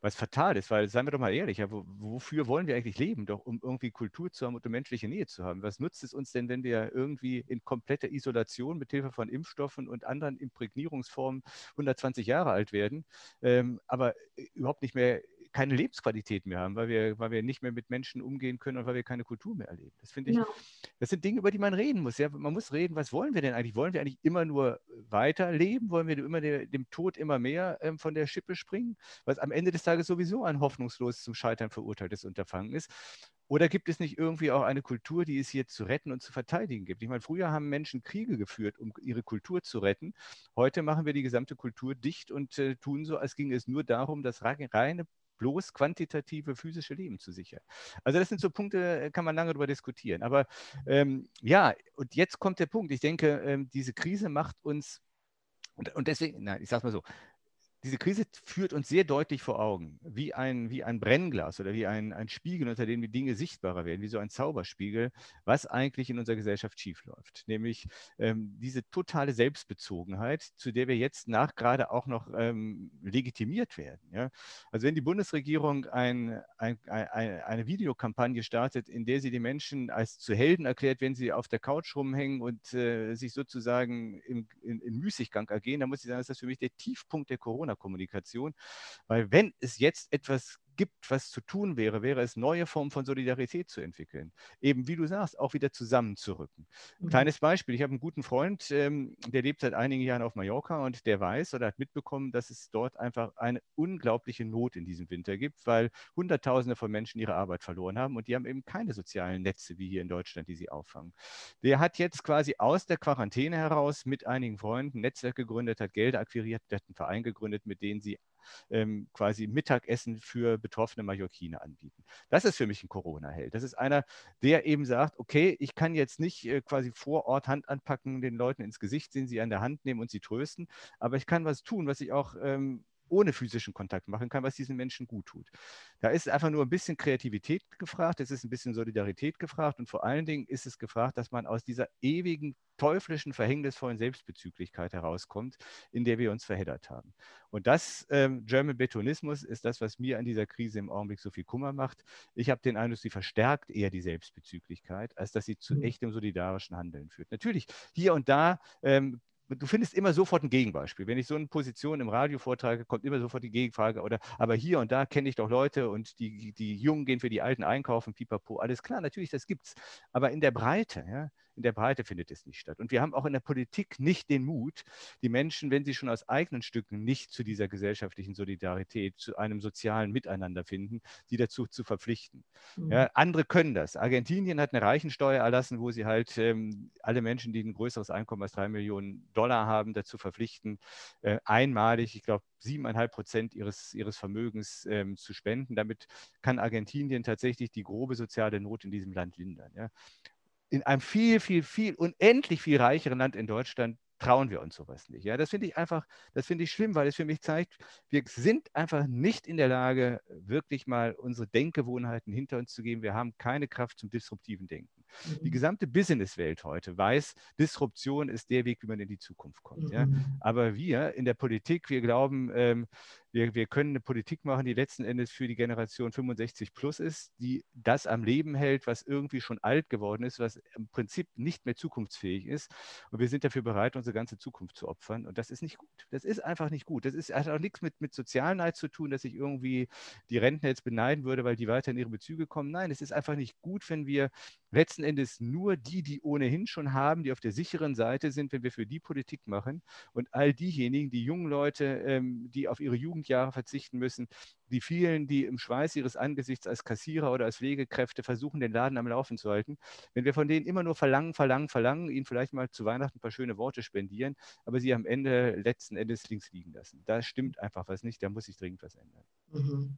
Speaker 1: Was fatal ist, weil, seien wir doch mal ehrlich, ja, wofür wollen wir eigentlich leben? Doch um irgendwie Kultur zu haben und um menschliche Nähe zu haben. Was nutzt es uns denn, wenn wir irgendwie in kompletter Isolation mit Hilfe von Impfstoffen und anderen Imprägnierungsformen 120 Jahre alt werden, ähm, aber äh, überhaupt nicht mehr keine Lebensqualität mehr haben, weil wir, weil wir nicht mehr mit Menschen umgehen können und weil wir keine Kultur mehr erleben. Das finde ich, ja. das sind Dinge, über die man reden muss. Ja, man muss reden, was wollen wir denn eigentlich? Wollen wir eigentlich immer nur weiterleben? Wollen wir immer der, dem Tod immer mehr ähm, von der Schippe springen? Was am Ende des Tages sowieso ein hoffnungslos zum Scheitern verurteiltes Unterfangen ist. Oder gibt es nicht irgendwie auch eine Kultur, die es hier zu retten und zu verteidigen gibt? Ich meine, früher haben Menschen Kriege geführt, um ihre Kultur zu retten. Heute machen wir die gesamte Kultur dicht und äh, tun so, als ginge es nur darum, das reine bloß quantitative physische Leben zu sichern. Also das sind so Punkte, äh, kann man lange darüber diskutieren. Aber ähm, ja, und jetzt kommt der Punkt. Ich denke, ähm, diese Krise macht uns, und, und deswegen, nein, ich sage mal so, diese Krise führt uns sehr deutlich vor Augen, wie ein, wie ein Brennglas oder wie ein, ein Spiegel, unter dem die Dinge sichtbarer werden, wie so ein Zauberspiegel, was eigentlich in unserer Gesellschaft schiefläuft. Nämlich ähm, diese totale Selbstbezogenheit, zu der wir jetzt nach gerade auch noch ähm, legitimiert werden. Ja? Also wenn die Bundesregierung ein, ein, ein, eine Videokampagne startet, in der sie die Menschen als zu Helden erklärt, wenn sie auf der Couch rumhängen und äh, sich sozusagen im, in, in Müßiggang ergehen, dann muss ich sagen, ist das für mich der Tiefpunkt der Corona kommunikation. Weil wenn es jetzt etwas gibt, was zu tun wäre, wäre es, neue Formen von Solidarität zu entwickeln. Eben, wie du sagst, auch wieder zusammenzurücken. Mhm. Kleines Beispiel, ich habe einen guten Freund, ähm, der lebt seit einigen Jahren auf Mallorca und der weiß oder hat mitbekommen, dass es dort einfach eine unglaubliche Not in diesem Winter gibt, weil Hunderttausende von Menschen ihre Arbeit verloren haben und die haben eben keine sozialen Netze wie hier in Deutschland, die sie auffangen. Der hat jetzt quasi aus der Quarantäne heraus mit einigen Freunden ein Netzwerk gegründet, hat Gelder akquiriert, hat einen Verein gegründet, mit denen sie ähm, quasi Mittagessen für betroffene Mallorquiner anbieten. Das ist für mich ein Corona-Held. Das ist einer, der eben sagt, okay, ich kann jetzt nicht äh, quasi vor Ort Hand anpacken, den Leuten ins Gesicht sehen, sie an der Hand nehmen und sie trösten, aber ich kann was tun, was ich auch ähm, ohne physischen Kontakt machen kann, was diesen Menschen gut tut. Da ist einfach nur ein bisschen Kreativität gefragt, es ist ein bisschen Solidarität gefragt und vor allen Dingen ist es gefragt, dass man aus dieser ewigen teuflischen, verhängnisvollen Selbstbezüglichkeit herauskommt, in der wir uns verheddert haben. Und das ähm, German Betonismus ist das, was mir an dieser Krise im Augenblick so viel Kummer macht. Ich habe den Eindruck, sie verstärkt eher die Selbstbezüglichkeit, als dass sie zu mhm. echtem solidarischen Handeln führt. Natürlich, hier und da ähm, du findest immer sofort ein Gegenbeispiel. Wenn ich so eine Position im Radio vortrage, kommt immer sofort die Gegenfrage. Oder aber hier und da kenne ich doch Leute und die, die Jungen gehen für die Alten einkaufen, pipapo, alles klar, natürlich, das gibt's. Aber in der Breite, ja, in der Breite findet es nicht statt. Und wir haben auch in der Politik nicht den Mut, die Menschen, wenn sie schon aus eigenen Stücken nicht zu dieser gesellschaftlichen Solidarität, zu einem sozialen Miteinander finden, sie dazu zu verpflichten. Mhm. Ja, andere können das. Argentinien hat eine Reichensteuer erlassen, wo sie halt ähm, alle Menschen, die ein größeres Einkommen als drei Millionen Dollar haben, dazu verpflichten, äh, einmalig, ich glaube, siebeneinhalb Prozent ihres, ihres Vermögens ähm, zu spenden. Damit kann Argentinien tatsächlich die grobe soziale Not in diesem Land lindern. Ja in einem viel, viel, viel, unendlich viel reicheren Land in Deutschland trauen wir uns sowas nicht. Ja, das finde ich einfach, das finde ich schlimm, weil es für mich zeigt, wir sind einfach nicht in der Lage, wirklich mal unsere Denkgewohnheiten hinter uns zu geben. Wir haben keine Kraft zum disruptiven Denken. Mhm. Die gesamte Businesswelt heute weiß, Disruption ist der Weg, wie man in die Zukunft kommt. Mhm. Ja? Aber wir in der Politik, wir glauben, ähm, wir, wir können eine Politik machen, die letzten Endes für die Generation 65 plus ist, die das am Leben hält, was irgendwie schon alt geworden ist, was im Prinzip nicht mehr zukunftsfähig ist. Und wir sind dafür bereit, unsere ganze Zukunft zu opfern. Und das ist nicht gut. Das ist einfach nicht gut. Das ist, hat auch nichts mit, mit Sozialneid zu tun, dass ich irgendwie die Rentner jetzt beneiden würde, weil die weiter in ihre Bezüge kommen. Nein, es ist einfach nicht gut, wenn wir letzten Endes nur die, die ohnehin schon haben, die auf der sicheren Seite sind, wenn wir für die Politik machen und all diejenigen, die jungen Leute, ähm, die auf ihre Jugendjahre verzichten müssen, die vielen, die im Schweiß ihres Angesichts als Kassierer oder als Pflegekräfte versuchen, den Laden am Laufen zu halten, wenn wir von denen immer nur verlangen, verlangen, verlangen, ihnen vielleicht mal zu Weihnachten ein paar schöne Worte spendieren, aber sie am Ende letzten Endes links liegen lassen. Da stimmt einfach was nicht, da muss sich dringend was ändern.
Speaker 3: Mhm.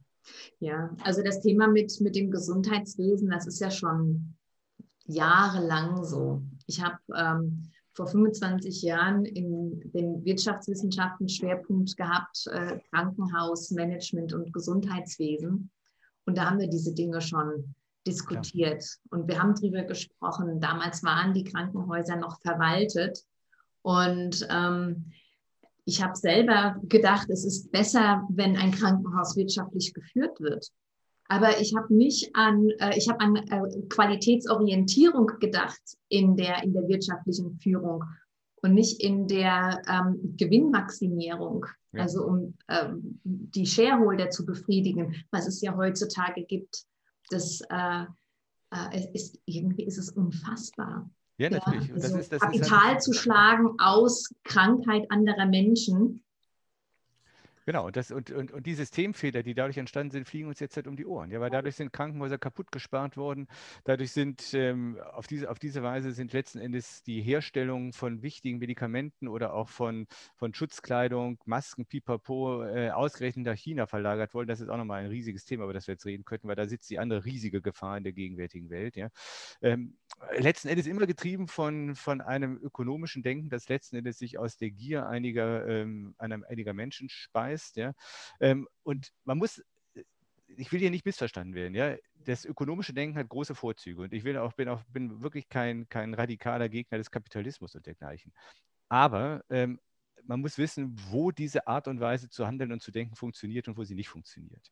Speaker 3: Ja, also das Thema mit, mit dem Gesundheitswesen, das ist ja schon jahrelang so. Ich habe ähm, vor 25 Jahren in den Wirtschaftswissenschaften Schwerpunkt gehabt, äh, Krankenhausmanagement und Gesundheitswesen. Und da haben wir diese Dinge schon diskutiert. Ja. Und wir haben darüber gesprochen. Damals waren die Krankenhäuser noch verwaltet. Und ähm, ich habe selber gedacht, es ist besser, wenn ein Krankenhaus wirtschaftlich geführt wird. Aber ich habe nicht an, äh, ich habe an äh, Qualitätsorientierung gedacht in der, in der wirtschaftlichen Führung und nicht in der ähm, Gewinnmaximierung, ja. also um ähm, die Shareholder zu befriedigen, was es ja heutzutage gibt. Das äh, äh, ist, irgendwie ist es unfassbar. Ja, natürlich. Ja, also das ist, das Kapital halt zu schlagen aus Krankheit anderer Menschen
Speaker 1: Genau, und, das, und, und, und die Systemfehler, die dadurch entstanden sind, fliegen uns jetzt halt um die Ohren. Ja, weil dadurch sind Krankenhäuser kaputt gespart worden. Dadurch sind ähm, auf, diese, auf diese Weise sind letzten Endes die Herstellung von wichtigen Medikamenten oder auch von, von Schutzkleidung, Masken, Pipapo äh, ausgerechnet nach China verlagert worden. Das ist auch nochmal ein riesiges Thema, über das wir jetzt reden könnten, weil da sitzt die andere riesige Gefahr in der gegenwärtigen Welt. Ja. Ähm, letzten Endes immer getrieben von, von einem ökonomischen Denken, das letzten Endes sich aus der Gier einiger, ähm, einiger Menschen speist ist. Ja? Ähm, und man muss, ich will hier nicht missverstanden werden, ja. Das ökonomische Denken hat große Vorzüge und ich will auch, bin auch bin wirklich kein, kein radikaler Gegner des Kapitalismus und dergleichen. Aber ähm, man muss wissen, wo diese Art und Weise zu handeln und zu denken funktioniert und wo sie nicht funktioniert.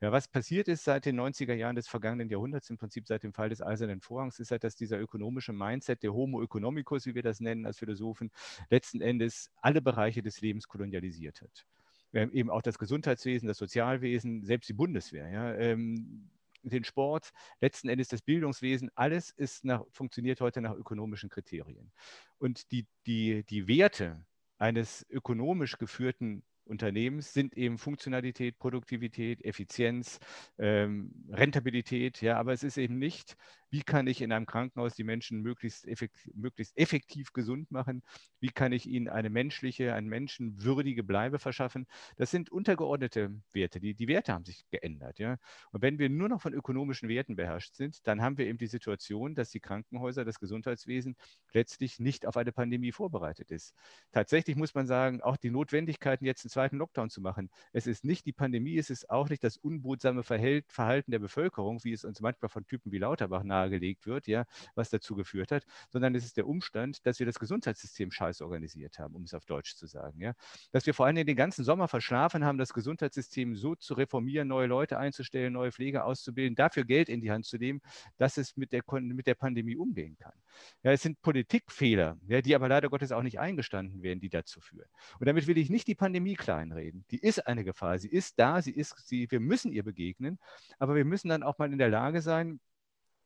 Speaker 1: Ja, was passiert ist seit den 90er Jahren des vergangenen Jahrhunderts, im Prinzip seit dem Fall des Eisernen Vorhangs, ist halt, dass dieser ökonomische Mindset, der Homo economicus, wie wir das nennen als Philosophen, letzten Endes alle Bereiche des Lebens kolonialisiert hat. Eben auch das Gesundheitswesen, das Sozialwesen, selbst die Bundeswehr. Ja, ähm, den Sport, letzten Endes das Bildungswesen, alles ist nach, funktioniert heute nach ökonomischen Kriterien. Und die, die, die Werte eines ökonomisch geführten Unternehmens sind eben Funktionalität, Produktivität, Effizienz, ähm, Rentabilität. Ja, aber es ist eben nicht wie kann ich in einem Krankenhaus die Menschen möglichst effektiv, möglichst effektiv gesund machen? Wie kann ich ihnen eine menschliche, eine menschenwürdige Bleibe verschaffen? Das sind untergeordnete Werte. Die, die Werte haben sich geändert. Ja? Und wenn wir nur noch von ökonomischen Werten beherrscht sind, dann haben wir eben die Situation, dass die Krankenhäuser, das Gesundheitswesen letztlich nicht auf eine Pandemie vorbereitet ist. Tatsächlich muss man sagen, auch die Notwendigkeiten, jetzt einen zweiten Lockdown zu machen. Es ist nicht die Pandemie, es ist auch nicht das unbehutsame Verhalten der Bevölkerung, wie es uns manchmal von Typen wie Lauterbach nahe nahegelegt wird, ja, was dazu geführt hat, sondern es ist der Umstand, dass wir das Gesundheitssystem scheiß organisiert haben, um es auf Deutsch zu sagen. Ja. Dass wir vor allem den ganzen Sommer verschlafen haben, das Gesundheitssystem so zu reformieren, neue Leute einzustellen, neue Pfleger auszubilden, dafür Geld in die Hand zu nehmen, dass es mit der, mit der Pandemie umgehen kann. Ja, es sind Politikfehler, ja, die aber leider Gottes auch nicht eingestanden werden, die dazu führen. Und damit will ich nicht die Pandemie kleinreden. Die ist eine Gefahr. Sie ist da, sie ist, sie, wir müssen ihr begegnen, aber wir müssen dann auch mal in der Lage sein,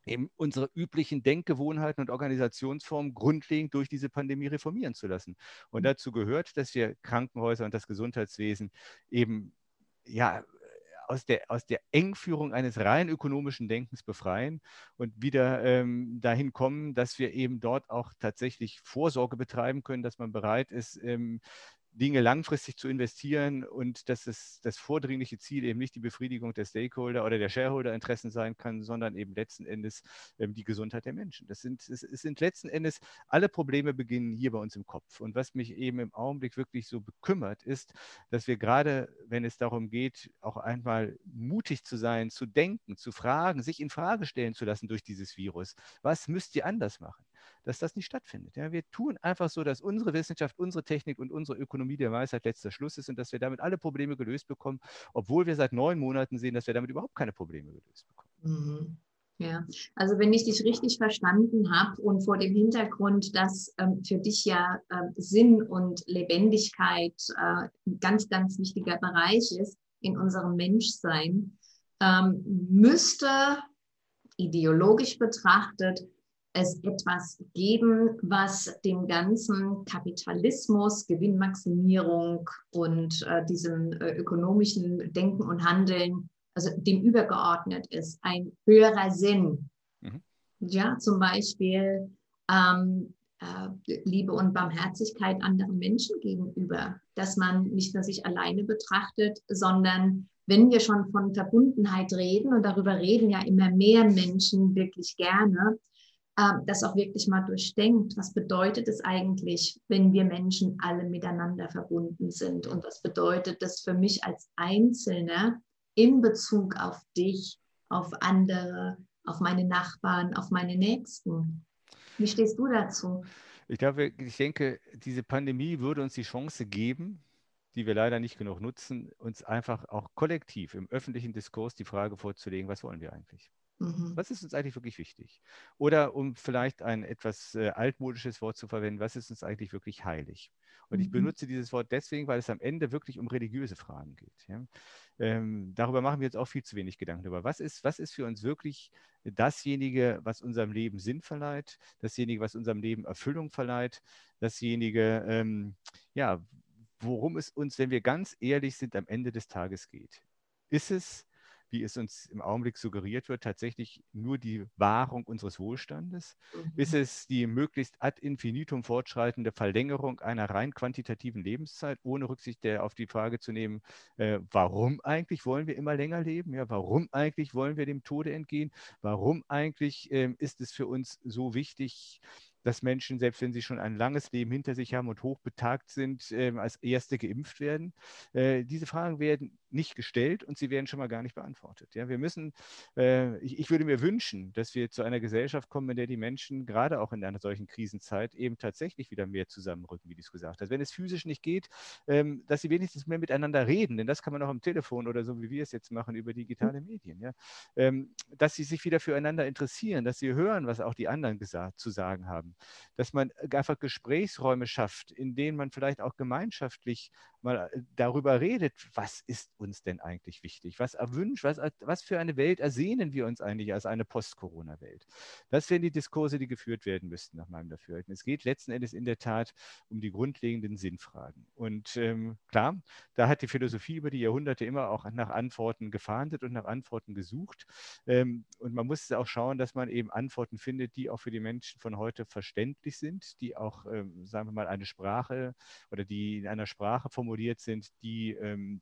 Speaker 1: eben unsere üblichen Denkgewohnheiten und Organisationsformen grundlegend durch diese Pandemie reformieren zu lassen. Und mhm. dazu gehört, dass wir Krankenhäuser und das Gesundheitswesen eben ja aus der, aus der Engführung eines rein ökonomischen Denkens befreien und wieder ähm, dahin kommen, dass wir eben dort auch tatsächlich Vorsorge betreiben können, dass man bereit ist, ähm, Dinge langfristig zu investieren und dass es das vordringliche Ziel eben nicht die Befriedigung der Stakeholder oder der Shareholder-Interessen sein kann, sondern eben letzten Endes ähm, die Gesundheit der Menschen. Das sind, es, es sind letzten Endes alle Probleme beginnen hier bei uns im Kopf. Und was mich eben im Augenblick wirklich so bekümmert, ist, dass wir gerade, wenn es darum geht, auch einmal mutig zu sein, zu denken, zu fragen, sich in Frage stellen zu lassen durch dieses Virus. Was müsst ihr anders machen? Dass das nicht stattfindet. Ja, wir tun einfach so, dass unsere Wissenschaft, unsere Technik und unsere Ökonomie der Weisheit letzter Schluss ist und dass wir damit alle Probleme gelöst bekommen, obwohl wir seit neun Monaten sehen, dass wir damit überhaupt keine Probleme gelöst bekommen.
Speaker 3: Mhm. Ja, also wenn ich dich richtig verstanden habe und vor dem Hintergrund, dass ähm, für dich ja äh, Sinn und Lebendigkeit äh, ein ganz, ganz wichtiger Bereich ist in unserem Menschsein, ähm, müsste ideologisch betrachtet es etwas geben, was dem ganzen Kapitalismus, Gewinnmaximierung und äh, diesem äh, ökonomischen Denken und Handeln, also dem übergeordnet ist, ein höherer Sinn. Mhm. Ja, zum Beispiel ähm, äh, Liebe und Barmherzigkeit anderen Menschen gegenüber, dass man nicht nur sich alleine betrachtet, sondern wenn wir schon von Verbundenheit reden, und darüber reden ja immer mehr Menschen wirklich gerne, ähm, das auch wirklich mal durchdenkt. Was bedeutet es eigentlich, wenn wir Menschen alle miteinander verbunden sind? Und was bedeutet das für mich als Einzelner in Bezug auf dich, auf andere, auf meine Nachbarn, auf meine Nächsten? Wie stehst du dazu?
Speaker 1: Ich glaube, ich denke, diese Pandemie würde uns die Chance geben, die wir leider nicht genug nutzen, uns einfach auch kollektiv im öffentlichen Diskurs die Frage vorzulegen, was wollen wir eigentlich? Mhm. Was ist uns eigentlich wirklich wichtig? Oder um vielleicht ein etwas äh, altmodisches Wort zu verwenden, was ist uns eigentlich wirklich heilig? Und mhm. ich benutze dieses Wort deswegen, weil es am Ende wirklich um religiöse Fragen geht. Ja? Ähm, darüber machen wir jetzt auch viel zu wenig Gedanken darüber. Was ist, was ist für uns wirklich dasjenige, was unserem Leben Sinn verleiht, dasjenige, was unserem Leben Erfüllung verleiht, dasjenige, ähm, ja, worum es uns, wenn wir ganz ehrlich sind, am Ende des Tages geht? Ist es wie es uns im Augenblick suggeriert wird, tatsächlich nur die Wahrung unseres Wohlstandes? Mhm. Ist es die möglichst ad infinitum fortschreitende Verlängerung einer rein quantitativen Lebenszeit, ohne Rücksicht der, auf die Frage zu nehmen, äh, warum eigentlich wollen wir immer länger leben? Ja, warum eigentlich wollen wir dem Tode entgehen? Warum eigentlich äh, ist es für uns so wichtig, dass Menschen, selbst wenn sie schon ein langes Leben hinter sich haben und hochbetagt sind, äh, als Erste geimpft werden. Äh, diese Fragen werden nicht gestellt und sie werden schon mal gar nicht beantwortet. Ja, wir müssen, äh, ich, ich, würde mir wünschen, dass wir zu einer Gesellschaft kommen, in der die Menschen gerade auch in einer solchen Krisenzeit eben tatsächlich wieder mehr zusammenrücken, wie du es gesagt hast. Wenn es physisch nicht geht, ähm, dass sie wenigstens mehr miteinander reden, denn das kann man auch am Telefon oder so, wie wir es jetzt machen, über digitale Medien. Ja? Ähm, dass sie sich wieder füreinander interessieren, dass sie hören, was auch die anderen gesagt, zu sagen haben. Dass man einfach Gesprächsräume schafft, in denen man vielleicht auch gemeinschaftlich mal äh, darüber redet, was ist uns denn eigentlich wichtig? Was erwünscht, was, was für eine Welt ersehnen wir uns eigentlich als eine Post-Corona-Welt? Das wären die Diskurse, die geführt werden müssten, nach meinem Dafürhalten. Es geht letzten Endes in der Tat um die grundlegenden Sinnfragen. Und ähm, klar, da hat die Philosophie über die Jahrhunderte immer auch nach Antworten gefahndet und nach Antworten gesucht. Ähm, und man muss auch schauen, dass man eben Antworten findet, die auch für die Menschen von heute verständlich sind, die auch, ähm, sagen wir mal, eine Sprache oder die in einer Sprache formuliert sind, die ähm,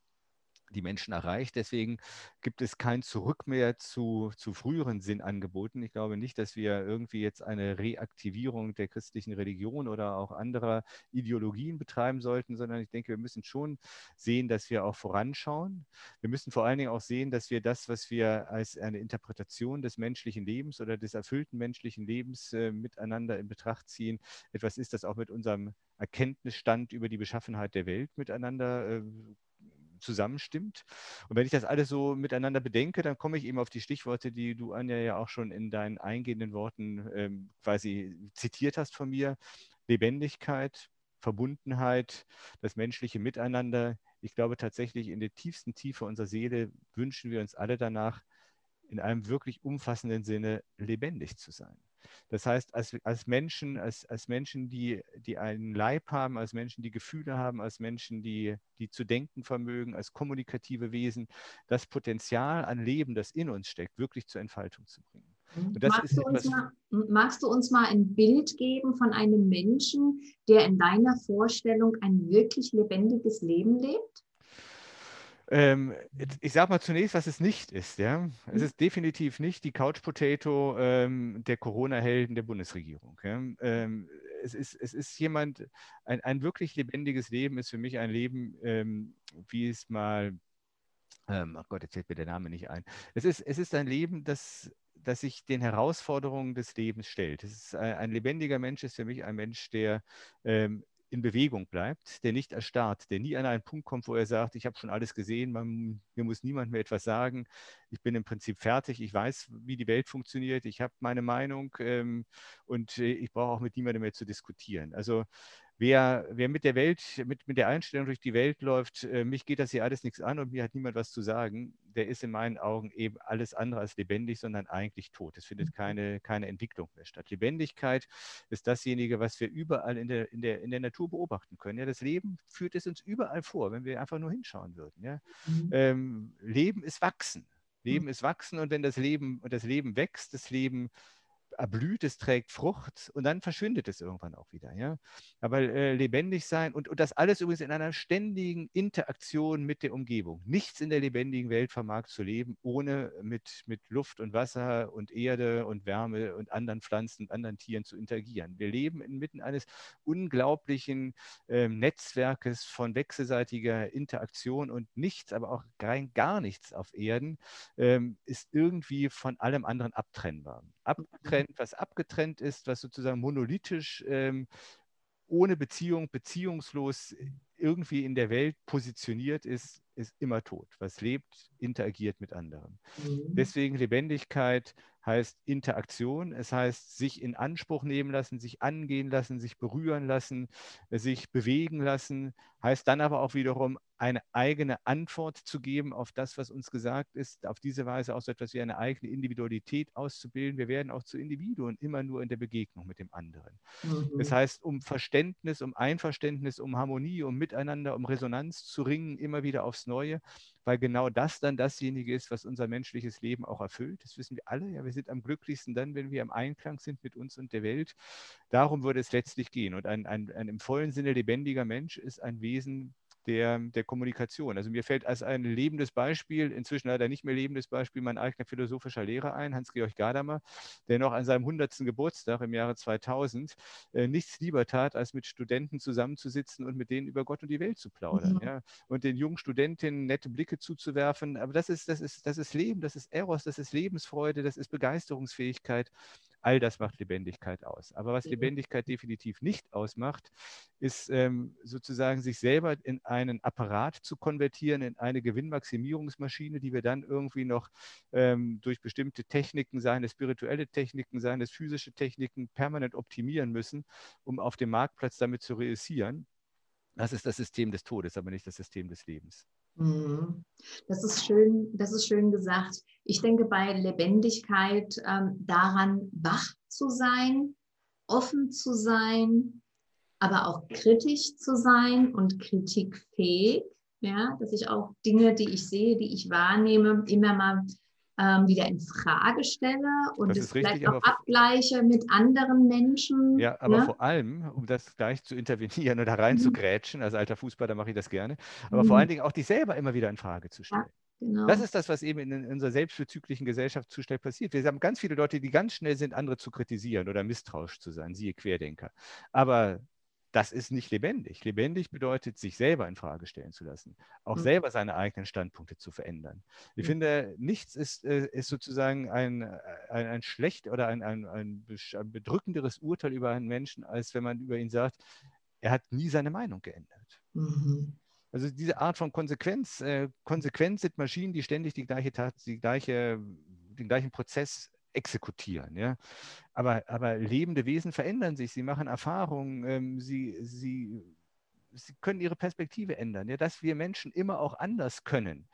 Speaker 1: die Menschen erreicht. Deswegen gibt es kein Zurück mehr zu, zu früheren Sinnangeboten. Ich glaube nicht, dass wir irgendwie jetzt eine Reaktivierung der christlichen Religion oder auch anderer Ideologien betreiben sollten, sondern ich denke, wir müssen schon sehen, dass wir auch voranschauen. Wir müssen vor allen Dingen auch sehen, dass wir das, was wir als eine Interpretation des menschlichen Lebens oder des erfüllten menschlichen Lebens äh, miteinander in Betracht ziehen, etwas ist, das auch mit unserem Erkenntnisstand über die Beschaffenheit der Welt miteinander äh, zusammenstimmt. Und wenn ich das alles so miteinander bedenke, dann komme ich eben auf die Stichworte, die du, Anja, ja auch schon in deinen eingehenden Worten ähm, quasi zitiert hast von mir. Lebendigkeit, Verbundenheit, das menschliche Miteinander. Ich glaube tatsächlich, in der tiefsten Tiefe unserer Seele wünschen wir uns alle danach, in einem wirklich umfassenden Sinne lebendig zu sein. Das heißt, als, als Menschen, als, als Menschen, die, die einen Leib haben, als Menschen, die Gefühle haben, als Menschen, die, die zu denken vermögen, als kommunikative Wesen, das Potenzial an Leben, das in uns steckt, wirklich zur Entfaltung zu bringen.
Speaker 3: Mhm. Magst du, mal, magst, du uns mal, ein Bild geben von einem Menschen, der in deiner Vorstellung ein wirklich lebendiges Leben lebt?
Speaker 1: Ähm, ich sage mal zunächst, was es nicht ist. Ja? Es mhm. ist definitiv nicht die Couch Potato ähm, der Corona-Helden der Bundesregierung. Ja? Ähm, es, ist, es ist jemand, ein, ein wirklich lebendiges Leben ist für mich ein Leben, ähm, wie es mal, ähm, ach Gott, jetzt fällt mir der Name nicht ein. Es ist, es ist ein Leben, das das sich den Herausforderungen des Lebens stellt. Es ist ein, ein, lebendiger Mensch ist für mich ein Mensch, der ähm, in Bewegung bleibt, der nicht erstarrt, der nie an einen Punkt kommt, wo er sagt, ich habe schon alles gesehen, man, mir muss niemand mehr etwas sagen, ich bin im Prinzip fertig, ich weiß, wie die Welt funktioniert, ich habe meine Meinung ähm, und äh, ich brauche auch mit niemandem mehr zu diskutieren. Also wer, wer mit der Welt, mit, mit der Einstellung durch die Welt läuft, äh, mich geht das hier alles nichts an und mir hat niemand was zu sagen, der ist in meinen Augen eben alles andere als lebendig, sondern eigentlich tot. Es findet mhm. keine, keine Entwicklung mehr statt. Lebendigkeit ist dasjenige, was wir überall in der, in der, in der Natur beobachten können. Ja, das Leben führt es uns überall vor, wenn wir einfach nur hinschauen würden. Ja? Mhm. Ähm, Leben ist wachsen. Leben mhm. ist wachsen und wenn das Leben und das Leben wächst, das Leben erblüht, es trägt Frucht und dann verschwindet es irgendwann auch wieder. Ja? Aber äh, lebendig sein und, und das alles übrigens in einer ständigen Interaktion mit der Umgebung. Nichts in der lebendigen Welt vermag zu leben, ohne mit, mit Luft und Wasser und Erde und Wärme und anderen Pflanzen und anderen Tieren zu interagieren. Wir leben inmitten eines unglaublichen äh, Netzwerkes von wechselseitiger Interaktion und nichts, aber auch rein gar nichts auf Erden ähm, ist irgendwie von allem anderen abtrennbar. Abtrennt getrennt, was abgetrennt ist, was sozusagen monolithisch ähm, ohne Beziehung, beziehungslos irgendwie in der Welt positioniert ist, ist immer tot. Was lebt, interagiert mit anderen. Mhm. Deswegen Lebendigkeit heißt Interaktion, es heißt sich in Anspruch nehmen lassen, sich angehen lassen, sich berühren lassen, sich bewegen lassen, heißt dann aber auch wiederum eine eigene Antwort zu geben auf das, was uns gesagt ist, auf diese Weise auch so etwas wie eine eigene Individualität auszubilden. Wir werden auch zu Individuen immer nur in der Begegnung mit dem anderen. Mhm. Das heißt, um Verständnis, um Einverständnis, um Harmonie, um Miteinander, um Resonanz zu ringen, immer wieder aufs Neue, weil genau das dann dasjenige ist, was unser menschliches Leben auch erfüllt. Das wissen wir alle. Ja, wir sind am glücklichsten dann, wenn wir im Einklang sind mit uns und der Welt. Darum würde es letztlich gehen. Und ein, ein, ein im vollen Sinne lebendiger Mensch ist ein Wesen, der, der Kommunikation. Also mir fällt als ein lebendes Beispiel, inzwischen leider nicht mehr lebendes Beispiel, mein eigener philosophischer Lehrer ein, Hans-Georg Gadamer, der noch an seinem 100. Geburtstag im Jahre 2000 äh, nichts lieber tat, als mit Studenten zusammenzusitzen und mit denen über Gott und die Welt zu plaudern. Mhm. Ja? Und den jungen Studentinnen nette Blicke zuzuwerfen. Aber das ist, das, ist, das ist Leben, das ist Eros, das ist Lebensfreude, das ist Begeisterungsfähigkeit. All das macht Lebendigkeit aus. Aber was Lebendigkeit definitiv nicht ausmacht, ist ähm, sozusagen sich selber in einen Apparat zu konvertieren, in eine Gewinnmaximierungsmaschine, die wir dann irgendwie noch ähm, durch bestimmte Techniken, seien es spirituelle Techniken, seien es physische Techniken, permanent optimieren müssen, um auf dem Marktplatz damit zu reüssieren. Das ist das System des Todes, aber nicht das System des Lebens.
Speaker 3: Mhm. Das ist schön, das ist schön gesagt. Ich denke bei Lebendigkeit ähm, daran, wach zu sein, offen zu sein, aber auch kritisch zu sein und kritikfähig. Ja, dass ich auch Dinge, die ich sehe, die ich wahrnehme, immer mal ähm, wieder in Frage stelle und es vielleicht auch abgleiche mit anderen Menschen.
Speaker 1: Ja, aber ne? vor allem, um das gleich zu intervenieren oder reinzugrätschen, mhm. als alter Fußballer mache ich das gerne, aber mhm. vor allen Dingen auch dich selber immer wieder in Frage zu stellen. Ja. Genau. Das ist das, was eben in, in unserer selbstbezüglichen Gesellschaft zu schnell passiert. Wir haben ganz viele Leute, die ganz schnell sind, andere zu kritisieren oder misstrauisch zu sein, siehe Querdenker. Aber das ist nicht lebendig. Lebendig bedeutet, sich selber in Frage stellen zu lassen, auch mhm. selber seine eigenen Standpunkte zu verändern. Ich mhm. finde, nichts ist, äh, ist sozusagen ein, äh, ein, ein schlecht oder ein, ein, ein bedrückenderes Urteil über einen Menschen, als wenn man über ihn sagt, er hat nie seine Meinung geändert. Mhm. Also diese Art von Konsequenz, äh, Konsequenz sind Maschinen, die ständig die gleiche Tat, die gleiche, den gleichen Prozess exekutieren. Ja? Aber, aber lebende Wesen verändern sich, sie machen Erfahrungen, ähm, sie, sie, sie können ihre Perspektive ändern. Ja? Dass wir Menschen immer auch anders können.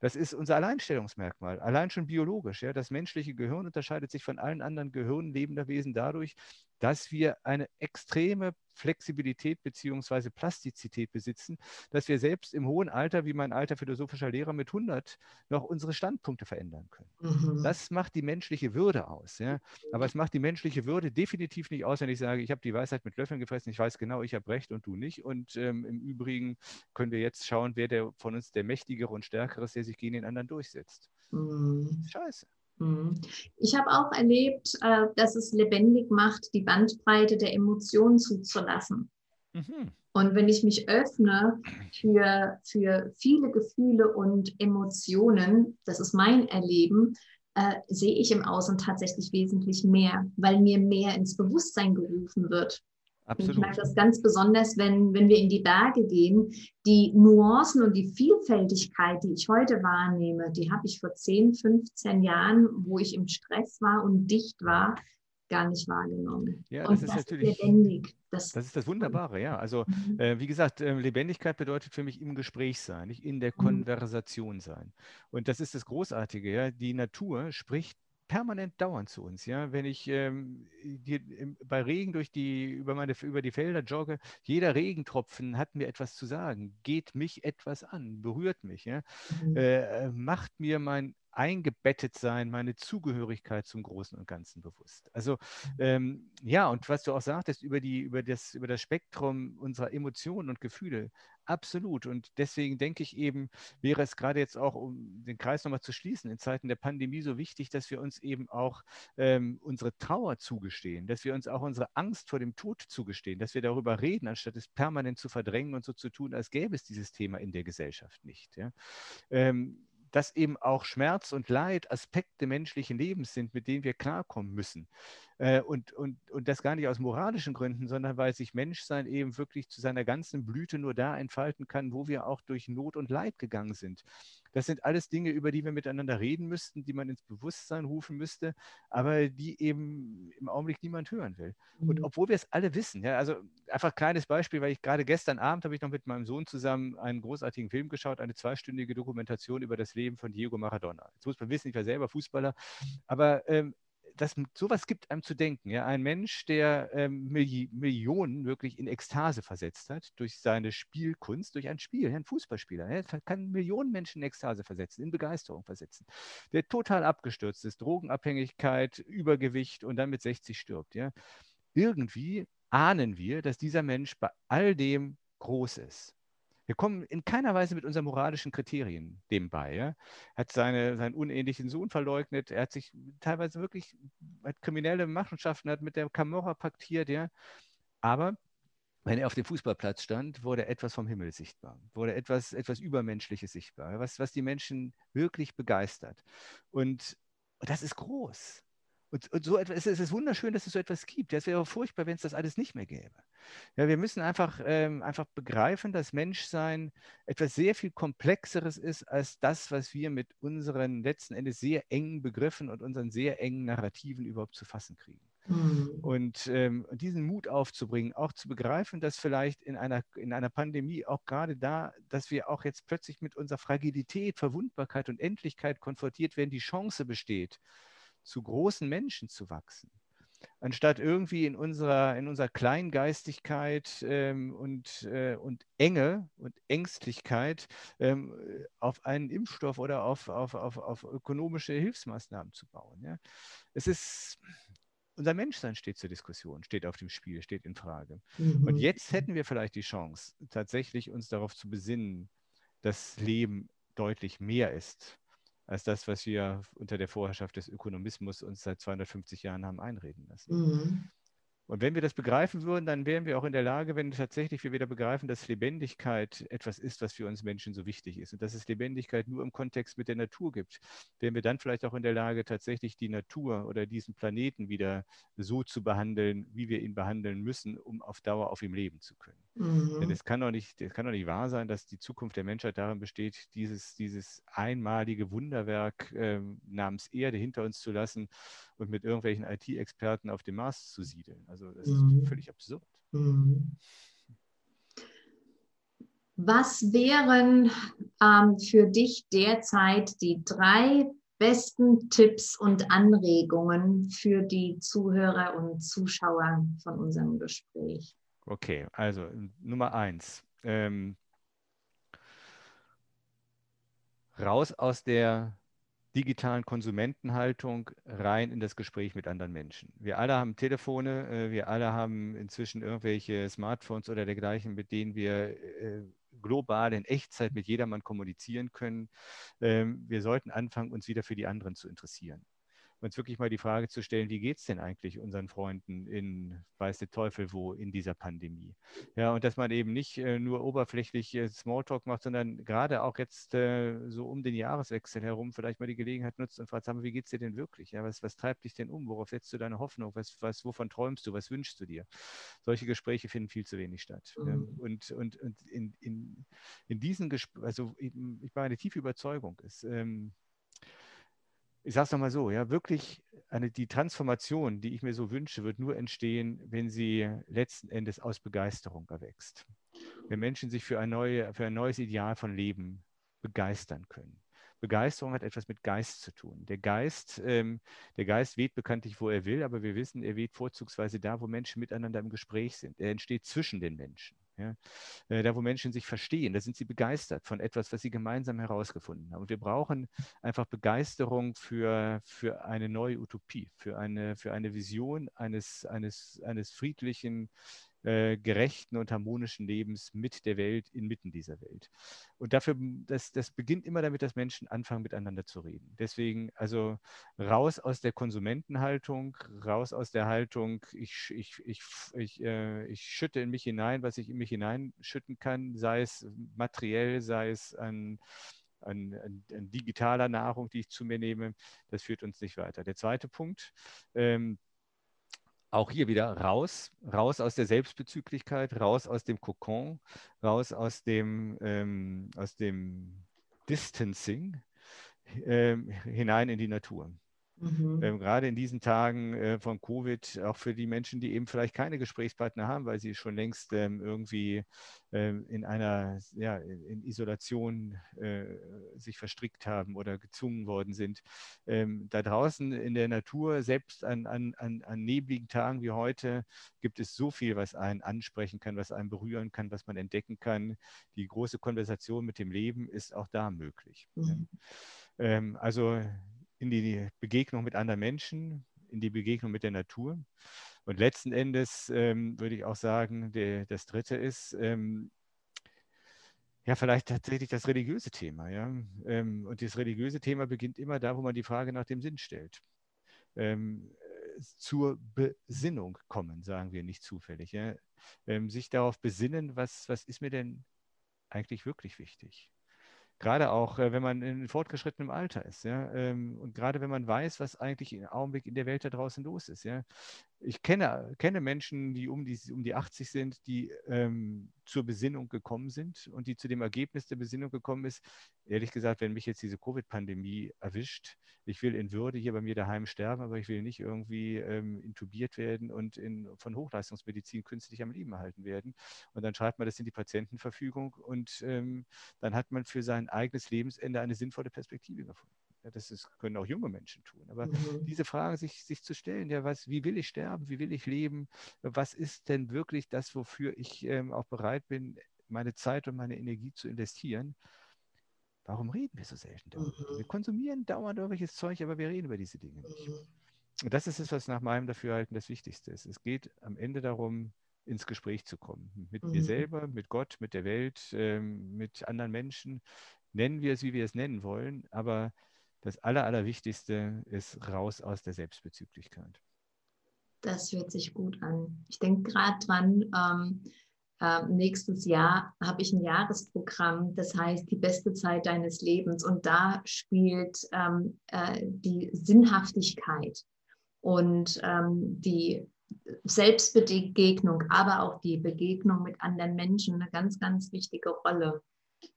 Speaker 1: Das ist unser Alleinstellungsmerkmal, allein schon biologisch. Ja? Das menschliche Gehirn unterscheidet sich von allen anderen Gehirnen lebender Wesen dadurch, dass wir eine extreme Flexibilität bzw. Plastizität besitzen, dass wir selbst im hohen Alter, wie mein alter philosophischer Lehrer mit 100, noch unsere Standpunkte verändern können. Mhm. Das macht die menschliche Würde aus. Ja? Aber es macht die menschliche Würde definitiv nicht aus, wenn ich sage, ich habe die Weisheit mit Löffeln gefressen, ich weiß genau, ich habe recht und du nicht. Und ähm, im Übrigen können wir jetzt schauen, wer der, von uns der Mächtigere und Stärkere ist, der sich gegen den anderen durchsetzt. Mhm. Scheiße.
Speaker 3: Mhm. Ich habe auch erlebt, äh, dass es lebendig macht, die Bandbreite der Emotionen zuzulassen. Mhm. Und wenn ich mich öffne für, für viele Gefühle und Emotionen, das ist mein Erleben, äh, sehe ich im Außen tatsächlich wesentlich mehr, weil mir mehr ins Bewusstsein gerufen wird. Absolut. Ich merke das ganz besonders, wenn, wenn wir in die Berge gehen. Die Nuancen und die Vielfältigkeit, die ich heute wahrnehme, die habe ich vor 10, 15 Jahren, wo ich im Stress war und dicht war, gar nicht wahrgenommen.
Speaker 1: Ja, das und ist das natürlich lebendig. Das, das, ist das Wunderbare, ja. Also mhm. äh, wie gesagt, äh, Lebendigkeit bedeutet für mich im Gespräch sein, nicht in der mhm. Konversation sein. Und das ist das Großartige, ja. Die Natur spricht permanent dauernd zu uns. Ja? Wenn ich ähm, die, bei Regen durch die, über, meine, über die Felder jogge, jeder Regentropfen hat mir etwas zu sagen, geht mich etwas an, berührt mich, ja? Mhm. Äh, macht mir mein eingebettet sein, meine Zugehörigkeit zum Großen und Ganzen bewusst. Also ähm, ja, und was du auch sagtest über, die, über, das, über das Spektrum unserer Emotionen und Gefühle, absolut. Und deswegen denke ich eben, wäre es gerade jetzt auch, um den Kreis nochmal zu schließen, in Zeiten der Pandemie so wichtig, dass wir uns eben auch ähm, unsere Trauer zugestehen, dass wir uns auch unsere Angst vor dem Tod zugestehen, dass wir darüber reden, anstatt es permanent zu verdrängen und so zu tun, als gäbe es dieses Thema in der Gesellschaft nicht. Ja. Ähm, dass eben auch Schmerz und Leid Aspekte menschlichen Lebens sind, mit denen wir klarkommen müssen. Äh, und, und, und das gar nicht aus moralischen Gründen, sondern weil sich Menschsein eben wirklich zu seiner ganzen Blüte nur da entfalten kann, wo wir auch durch Not und Leid gegangen sind. Das sind alles Dinge, über die wir miteinander reden müssten, die man ins Bewusstsein rufen müsste, aber die eben im Augenblick niemand hören will. Mhm. Und obwohl wir es alle wissen, ja, also einfach ein kleines Beispiel, weil ich gerade gestern Abend habe ich noch mit meinem Sohn zusammen einen großartigen Film geschaut, eine zweistündige Dokumentation über das Leben von Diego Maradona. Jetzt muss man wissen, ich war selber Fußballer, aber ähm, das, sowas gibt einem zu denken. Ja? Ein Mensch, der ähm, Millionen wirklich in Ekstase versetzt hat durch seine Spielkunst, durch ein Spiel, ein Fußballspieler, er kann Millionen Menschen in Ekstase versetzen, in Begeisterung versetzen, der total abgestürzt ist, Drogenabhängigkeit, Übergewicht und dann mit 60 stirbt. Ja? Irgendwie ahnen wir, dass dieser Mensch bei all dem groß ist. Wir kommen in keiner Weise mit unseren moralischen Kriterien dem bei. Ja? Hat seine, seinen unähnlichen Sohn verleugnet, er hat sich teilweise wirklich hat kriminelle Machenschaften, hat mit der Camorra paktiert, ja. Aber wenn er auf dem Fußballplatz stand, wurde etwas vom Himmel sichtbar, wurde etwas, etwas Übermenschliches sichtbar, was, was die Menschen wirklich begeistert. Und, und das ist groß. Und, und so etwas, es ist wunderschön, dass es so etwas gibt. Es wäre furchtbar, wenn es das alles nicht mehr gäbe. Ja, wir müssen einfach, ähm, einfach begreifen, dass Menschsein etwas sehr viel Komplexeres ist als das, was wir mit unseren letzten Endes sehr engen Begriffen und unseren sehr engen Narrativen überhaupt zu fassen kriegen. Mhm. Und ähm, diesen Mut aufzubringen, auch zu begreifen, dass vielleicht in einer, in einer Pandemie auch gerade da, dass wir auch jetzt plötzlich mit unserer Fragilität, Verwundbarkeit und Endlichkeit konfrontiert werden, die Chance besteht, zu großen Menschen zu wachsen. Anstatt irgendwie in unserer, in unserer Kleingeistigkeit ähm, und, äh, und Enge und Ängstlichkeit ähm, auf einen Impfstoff oder auf, auf, auf, auf ökonomische Hilfsmaßnahmen zu bauen. Ja? Es ist, unser Menschsein steht zur Diskussion, steht auf dem Spiel, steht in Frage. Mhm. Und jetzt hätten wir vielleicht die Chance, tatsächlich uns darauf zu besinnen, dass Leben deutlich mehr ist als das, was wir unter der Vorherrschaft des Ökonomismus uns seit 250 Jahren haben einreden lassen. Mhm. Und wenn wir das begreifen würden, dann wären wir auch in der Lage, wenn tatsächlich wir wieder begreifen, dass Lebendigkeit etwas ist, was für uns Menschen so wichtig ist und dass es Lebendigkeit nur im Kontext mit der Natur gibt, wären wir dann vielleicht auch in der Lage, tatsächlich die Natur oder diesen Planeten wieder so zu behandeln, wie wir ihn behandeln müssen, um auf Dauer auf ihm leben zu können. Mhm. Denn es kann, doch nicht, es kann doch nicht wahr sein, dass die Zukunft der Menschheit darin besteht, dieses, dieses einmalige Wunderwerk äh, namens Erde hinter uns zu lassen und mit irgendwelchen IT-Experten auf dem Mars zu siedeln. Also das mhm. ist völlig absurd. Mhm.
Speaker 3: Was wären ähm, für dich derzeit die drei besten Tipps und Anregungen für die Zuhörer und Zuschauer von unserem Gespräch?
Speaker 1: Okay, also Nummer eins. Ähm, raus aus der digitalen Konsumentenhaltung rein in das Gespräch mit anderen Menschen. Wir alle haben Telefone, äh, wir alle haben inzwischen irgendwelche Smartphones oder dergleichen, mit denen wir äh, global in Echtzeit mit jedermann kommunizieren können. Ähm, wir sollten anfangen, uns wieder für die anderen zu interessieren uns wirklich mal die Frage zu stellen, wie geht es denn eigentlich unseren Freunden in weiß der Teufel wo in dieser Pandemie? Ja, und dass man eben nicht äh, nur oberflächlich äh, Smalltalk macht, sondern gerade auch jetzt äh, so um den Jahreswechsel herum vielleicht mal die Gelegenheit nutzt und fragt, wie geht es dir denn wirklich? Ja, was, was treibt dich denn um? Worauf setzt du deine Hoffnung? Was, was, wovon träumst du? Was wünschst du dir? Solche Gespräche finden viel zu wenig statt. Mhm. Ja, und, und, und in, in, in diesen Gesprächen, also ich meine tiefe Überzeugung ist, ähm, ich sage es nochmal so, ja, wirklich eine, die Transformation, die ich mir so wünsche, wird nur entstehen, wenn sie letzten Endes aus Begeisterung erwächst. Wenn Menschen sich für ein, neue, für ein neues Ideal von Leben begeistern können. Begeisterung hat etwas mit Geist zu tun. Der Geist, ähm, der Geist weht bekanntlich, wo er will, aber wir wissen, er weht vorzugsweise da, wo Menschen miteinander im Gespräch sind. Er entsteht zwischen den Menschen. Ja? Äh, da, wo Menschen sich verstehen, da sind sie begeistert von etwas, was sie gemeinsam herausgefunden haben. Und wir brauchen einfach Begeisterung für, für eine neue Utopie, für eine, für eine Vision eines, eines, eines friedlichen, äh, gerechten und harmonischen Lebens mit der Welt, inmitten dieser Welt. Und dafür, das, das beginnt immer damit, dass Menschen anfangen, miteinander zu reden. Deswegen also raus aus der Konsumentenhaltung, raus aus der Haltung, ich, ich, ich, ich, äh, ich schütte in mich hinein, was ich in mich hineinschütten kann, sei es materiell, sei es an an, an, an, digitaler Nahrung, die ich zu mir nehme, das führt uns nicht weiter. Der zweite Punkt, ähm, auch hier wieder raus, raus aus der Selbstbezüglichkeit, raus aus dem Kokon, raus aus dem, ähm, aus dem Distancing ähm, hinein in die Natur. Mhm. Ähm, gerade in diesen Tagen äh, von Covid, auch für die Menschen, die eben vielleicht keine Gesprächspartner haben, weil sie schon längst ähm, irgendwie ähm, in einer ja, in Isolation äh, sich verstrickt haben oder gezwungen worden sind. Ähm, da draußen in der Natur, selbst an, an, an, an nebligen Tagen wie heute, gibt es so viel, was einen ansprechen kann, was einen berühren kann, was man entdecken kann. Die große Konversation mit dem Leben ist auch da möglich. Mhm. Ähm, also in die Begegnung mit anderen Menschen, in die Begegnung mit der Natur. Und letzten Endes ähm, würde ich auch sagen, der, das Dritte ist, ähm, ja, vielleicht tatsächlich das religiöse Thema. Ja? Ähm, und das religiöse Thema beginnt immer da, wo man die Frage nach dem Sinn stellt. Ähm, zur Besinnung kommen, sagen wir nicht zufällig. Ja? Ähm, sich darauf besinnen, was, was ist mir denn eigentlich wirklich wichtig? Gerade auch, äh, wenn man in fortgeschrittenem Alter ist, ja, ähm, und gerade wenn man weiß, was eigentlich im Augenblick in der Welt da draußen los ist, ja. Ich kenne, kenne Menschen, die um die, um die 80 sind, die ähm, zur Besinnung gekommen sind und die zu dem Ergebnis der Besinnung gekommen ist, ehrlich gesagt, wenn mich jetzt diese Covid-Pandemie erwischt, ich will in Würde hier bei mir daheim sterben, aber ich will nicht irgendwie ähm, intubiert werden und in, von Hochleistungsmedizin künstlich am Leben erhalten werden. Und dann schreibt man das in die Patientenverfügung und ähm, dann hat man für sein eigenes Lebensende eine sinnvolle Perspektive gefunden. Ja, das ist, können auch junge Menschen tun. Aber mhm. diese Frage sich, sich zu stellen, ja, was, wie will ich sterben, wie will ich leben, was ist denn wirklich das, wofür ich ähm, auch bereit bin, meine Zeit und meine Energie zu investieren? Warum reden wir so selten darüber? Mhm. Wir konsumieren dauernd irgendwelches Zeug, aber wir reden über diese Dinge nicht. Mhm. Und das ist es, was nach meinem Dafürhalten das Wichtigste ist. Es geht am Ende darum, ins Gespräch zu kommen. Mit mhm. mir selber, mit Gott, mit der Welt, ähm, mit anderen Menschen. Nennen wir es, wie wir es nennen wollen. Aber das Aller, Allerwichtigste ist raus aus der Selbstbezüglichkeit.
Speaker 3: Das hört sich gut an. Ich denke gerade dran, ähm, äh, nächstes Jahr habe ich ein Jahresprogramm, das heißt die beste Zeit deines Lebens. Und da spielt ähm, äh, die Sinnhaftigkeit und ähm, die Selbstbegegnung, aber auch die Begegnung mit anderen Menschen eine ganz, ganz wichtige Rolle.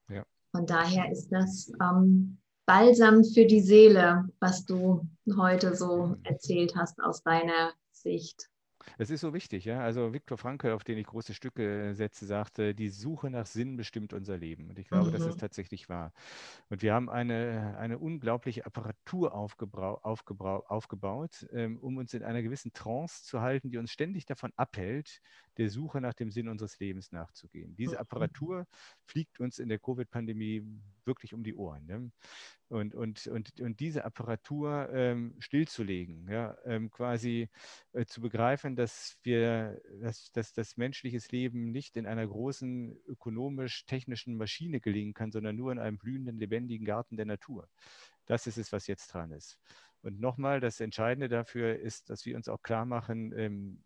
Speaker 3: Ja. Von daher ist das ähm, Balsam für die Seele, was du heute so erzählt hast aus deiner Sicht.
Speaker 1: Es ist so wichtig, ja. Also Viktor Frankl, auf den ich große Stücke setze, sagte, die Suche nach Sinn bestimmt unser Leben. Und ich glaube, mhm. das ist tatsächlich wahr. Und wir haben eine, eine unglaubliche Apparatur aufgebaut, ähm, um uns in einer gewissen Trance zu halten, die uns ständig davon abhält, der Suche nach dem Sinn unseres Lebens nachzugehen. Diese mhm. Apparatur fliegt uns in der Covid-Pandemie wirklich um die Ohren. Ne? Und, und, und, und diese Apparatur ähm, stillzulegen, ja, ähm, quasi äh, zu begreifen, dass wir, dass, dass das menschliches Leben nicht in einer großen ökonomisch-technischen Maschine gelingen kann, sondern nur in einem blühenden, lebendigen Garten der Natur. Das ist es, was jetzt dran ist. Und nochmal, das Entscheidende dafür ist, dass wir uns auch klar machen, ähm,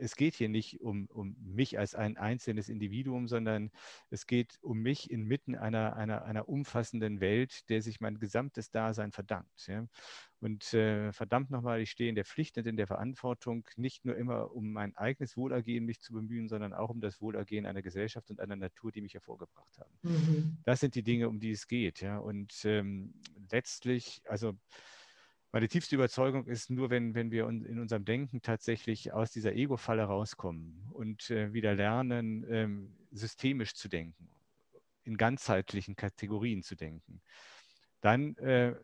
Speaker 1: es geht hier nicht um, um mich als ein einzelnes Individuum, sondern es geht um mich inmitten einer, einer, einer umfassenden Welt, der sich mein gesamtes Dasein verdankt. Ja. Und äh, verdammt nochmal, ich stehe in der Pflicht und in der Verantwortung, nicht nur immer um mein eigenes Wohlergehen mich zu bemühen, sondern auch um das Wohlergehen einer Gesellschaft und einer Natur, die mich hervorgebracht haben. Mhm. Das sind die Dinge, um die es geht. Ja. Und ähm, letztlich, also meine tiefste Überzeugung ist nur, wenn, wenn wir in unserem Denken tatsächlich aus dieser Ego-Falle rauskommen und äh, wieder lernen, ähm, systemisch zu denken, in ganzheitlichen Kategorien zu denken, dann äh,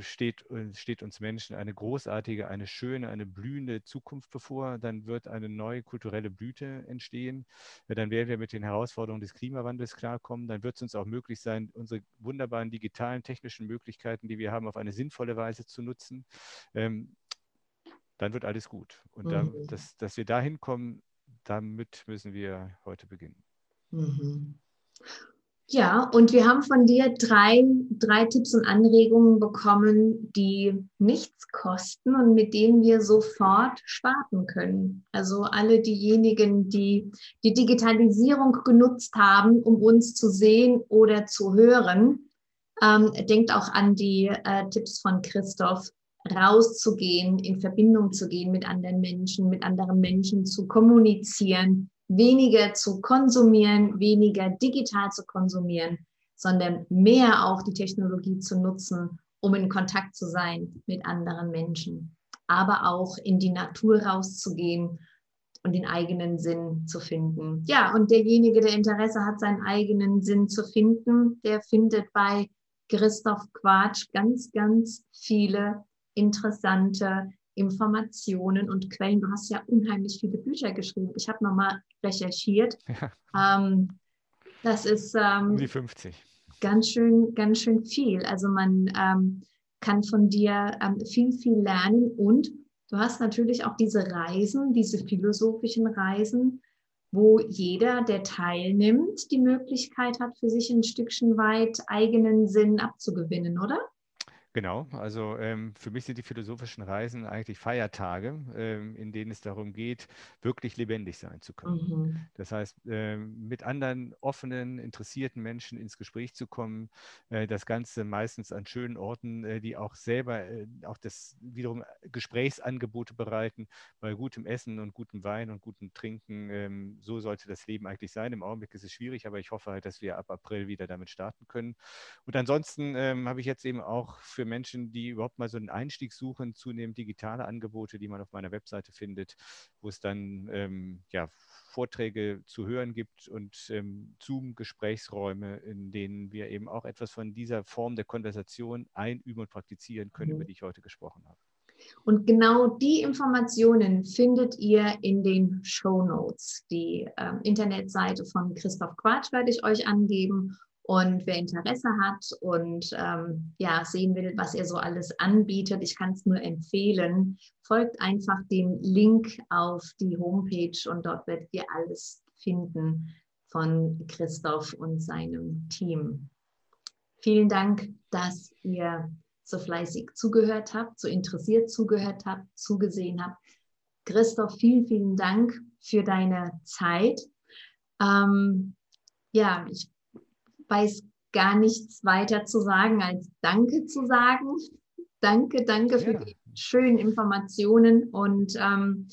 Speaker 1: steht, äh, steht, uns Menschen eine großartige, eine schöne, eine blühende Zukunft bevor. Dann wird eine neue kulturelle Blüte entstehen. Dann werden wir mit den Herausforderungen des Klimawandels klarkommen. Dann wird es uns auch möglich sein, unsere wunderbaren digitalen, technischen Möglichkeiten, die wir haben, auf eine sinnvolle Weise zu nutzen. Ähm, dann wird alles gut. Und dann, mhm. dass, dass wir dahin kommen, damit müssen wir heute beginnen.
Speaker 3: Mhm. Ja, und wir haben von dir drei, drei Tipps und Anregungen bekommen, die nichts kosten und mit denen wir sofort starten können. Also alle diejenigen, die die Digitalisierung genutzt haben, um uns zu sehen oder zu hören, ähm, denkt auch an die äh, Tipps von Christoph, rauszugehen, in Verbindung zu gehen mit anderen Menschen, mit anderen Menschen zu kommunizieren, weniger zu konsumieren, weniger digital zu konsumieren, sondern mehr auch die Technologie zu nutzen, um in Kontakt zu sein mit anderen Menschen, aber auch in die Natur rauszugehen und den eigenen Sinn zu finden. Ja, und derjenige, der Interesse hat, seinen eigenen Sinn zu finden, der findet bei Christoph Quatsch ganz, ganz viele interessante Informationen und Quellen. Du hast ja unheimlich viele Bücher geschrieben. Ich habe nochmal recherchiert. Ja. Ähm, das ist ähm,
Speaker 1: die 50.
Speaker 3: Ganz schön, ganz schön viel. Also man ähm, kann von dir ähm, viel, viel lernen und du hast natürlich auch diese Reisen, diese philosophischen Reisen, wo jeder, der teilnimmt, die Möglichkeit hat, für sich ein Stückchen weit eigenen Sinn abzugewinnen, oder?
Speaker 1: Genau, also ähm, für mich sind die philosophischen Reisen eigentlich Feiertage, ähm, in denen es darum geht, wirklich lebendig sein zu können. Mhm. Das heißt, ähm, mit anderen offenen, interessierten Menschen ins Gespräch zu kommen, äh, das Ganze meistens an schönen Orten, äh, die auch selber äh, auch das wiederum Gesprächsangebote bereiten, bei gutem Essen und gutem Wein und gutem Trinken. Ähm, so sollte das Leben eigentlich sein. Im Augenblick ist es schwierig, aber ich hoffe halt, dass wir ab April wieder damit starten können. Und ansonsten ähm, habe ich jetzt eben auch für für Menschen, die überhaupt mal so einen Einstieg suchen, zunehmend digitale Angebote, die man auf meiner Webseite findet, wo es dann ähm, ja, Vorträge zu hören gibt und ähm, Zoom-Gesprächsräume, in denen wir eben auch etwas von dieser Form der Konversation einüben und praktizieren können, mhm. über die ich heute gesprochen habe.
Speaker 3: Und genau die Informationen findet ihr in den Show Notes. Die ähm, Internetseite von Christoph Quatsch werde ich euch angeben und wer Interesse hat und ähm, ja, sehen will, was er so alles anbietet, ich kann es nur empfehlen, folgt einfach dem Link auf die Homepage und dort werdet ihr alles finden von Christoph und seinem Team. Vielen Dank, dass ihr so fleißig zugehört habt, so interessiert zugehört habt, zugesehen habt. Christoph, vielen, vielen Dank für deine Zeit. Ähm, ja, ich weiß gar nichts weiter zu sagen, als Danke zu sagen. Danke, danke für die schönen Informationen und ähm,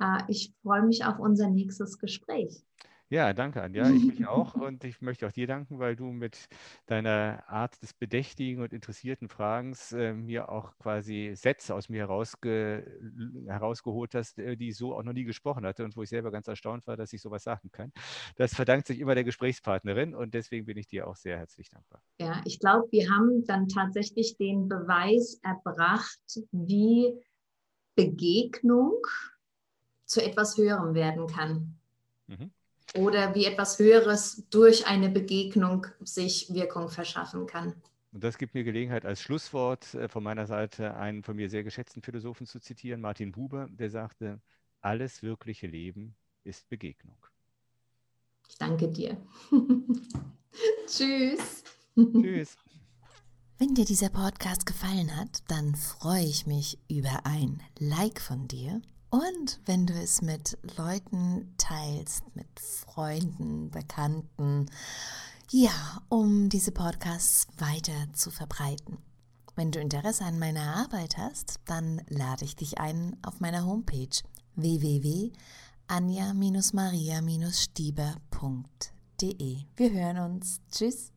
Speaker 3: äh, ich freue mich auf unser nächstes Gespräch.
Speaker 1: Ja, danke, Anja. Ich mich auch. Und ich möchte auch dir danken, weil du mit deiner Art des bedächtigen und interessierten Fragens äh, mir auch quasi Sätze aus mir herausge herausgeholt hast, äh, die ich so auch noch nie gesprochen hatte und wo ich selber ganz erstaunt war, dass ich sowas sagen kann. Das verdankt sich immer der Gesprächspartnerin und deswegen bin ich dir auch sehr herzlich dankbar.
Speaker 3: Ja, ich glaube, wir haben dann tatsächlich den Beweis erbracht, wie Begegnung zu etwas Höherem werden kann. Mhm oder wie etwas Höheres durch eine Begegnung sich Wirkung verschaffen kann.
Speaker 1: Und das gibt mir Gelegenheit, als Schlusswort äh, von meiner Seite einen von mir sehr geschätzten Philosophen zu zitieren, Martin Buber, der sagte, alles wirkliche Leben ist Begegnung.
Speaker 3: Ich danke dir. Tschüss.
Speaker 2: Tschüss. Wenn dir dieser Podcast gefallen hat, dann freue ich mich über ein Like von dir und wenn du es mit Leuten teilst, mit Freunden, Bekannten, ja, um diese Podcasts weiter zu verbreiten. Wenn du Interesse an meiner Arbeit hast, dann lade ich dich ein auf meiner Homepage www.anja-maria-stieber.de. Wir hören uns. Tschüss.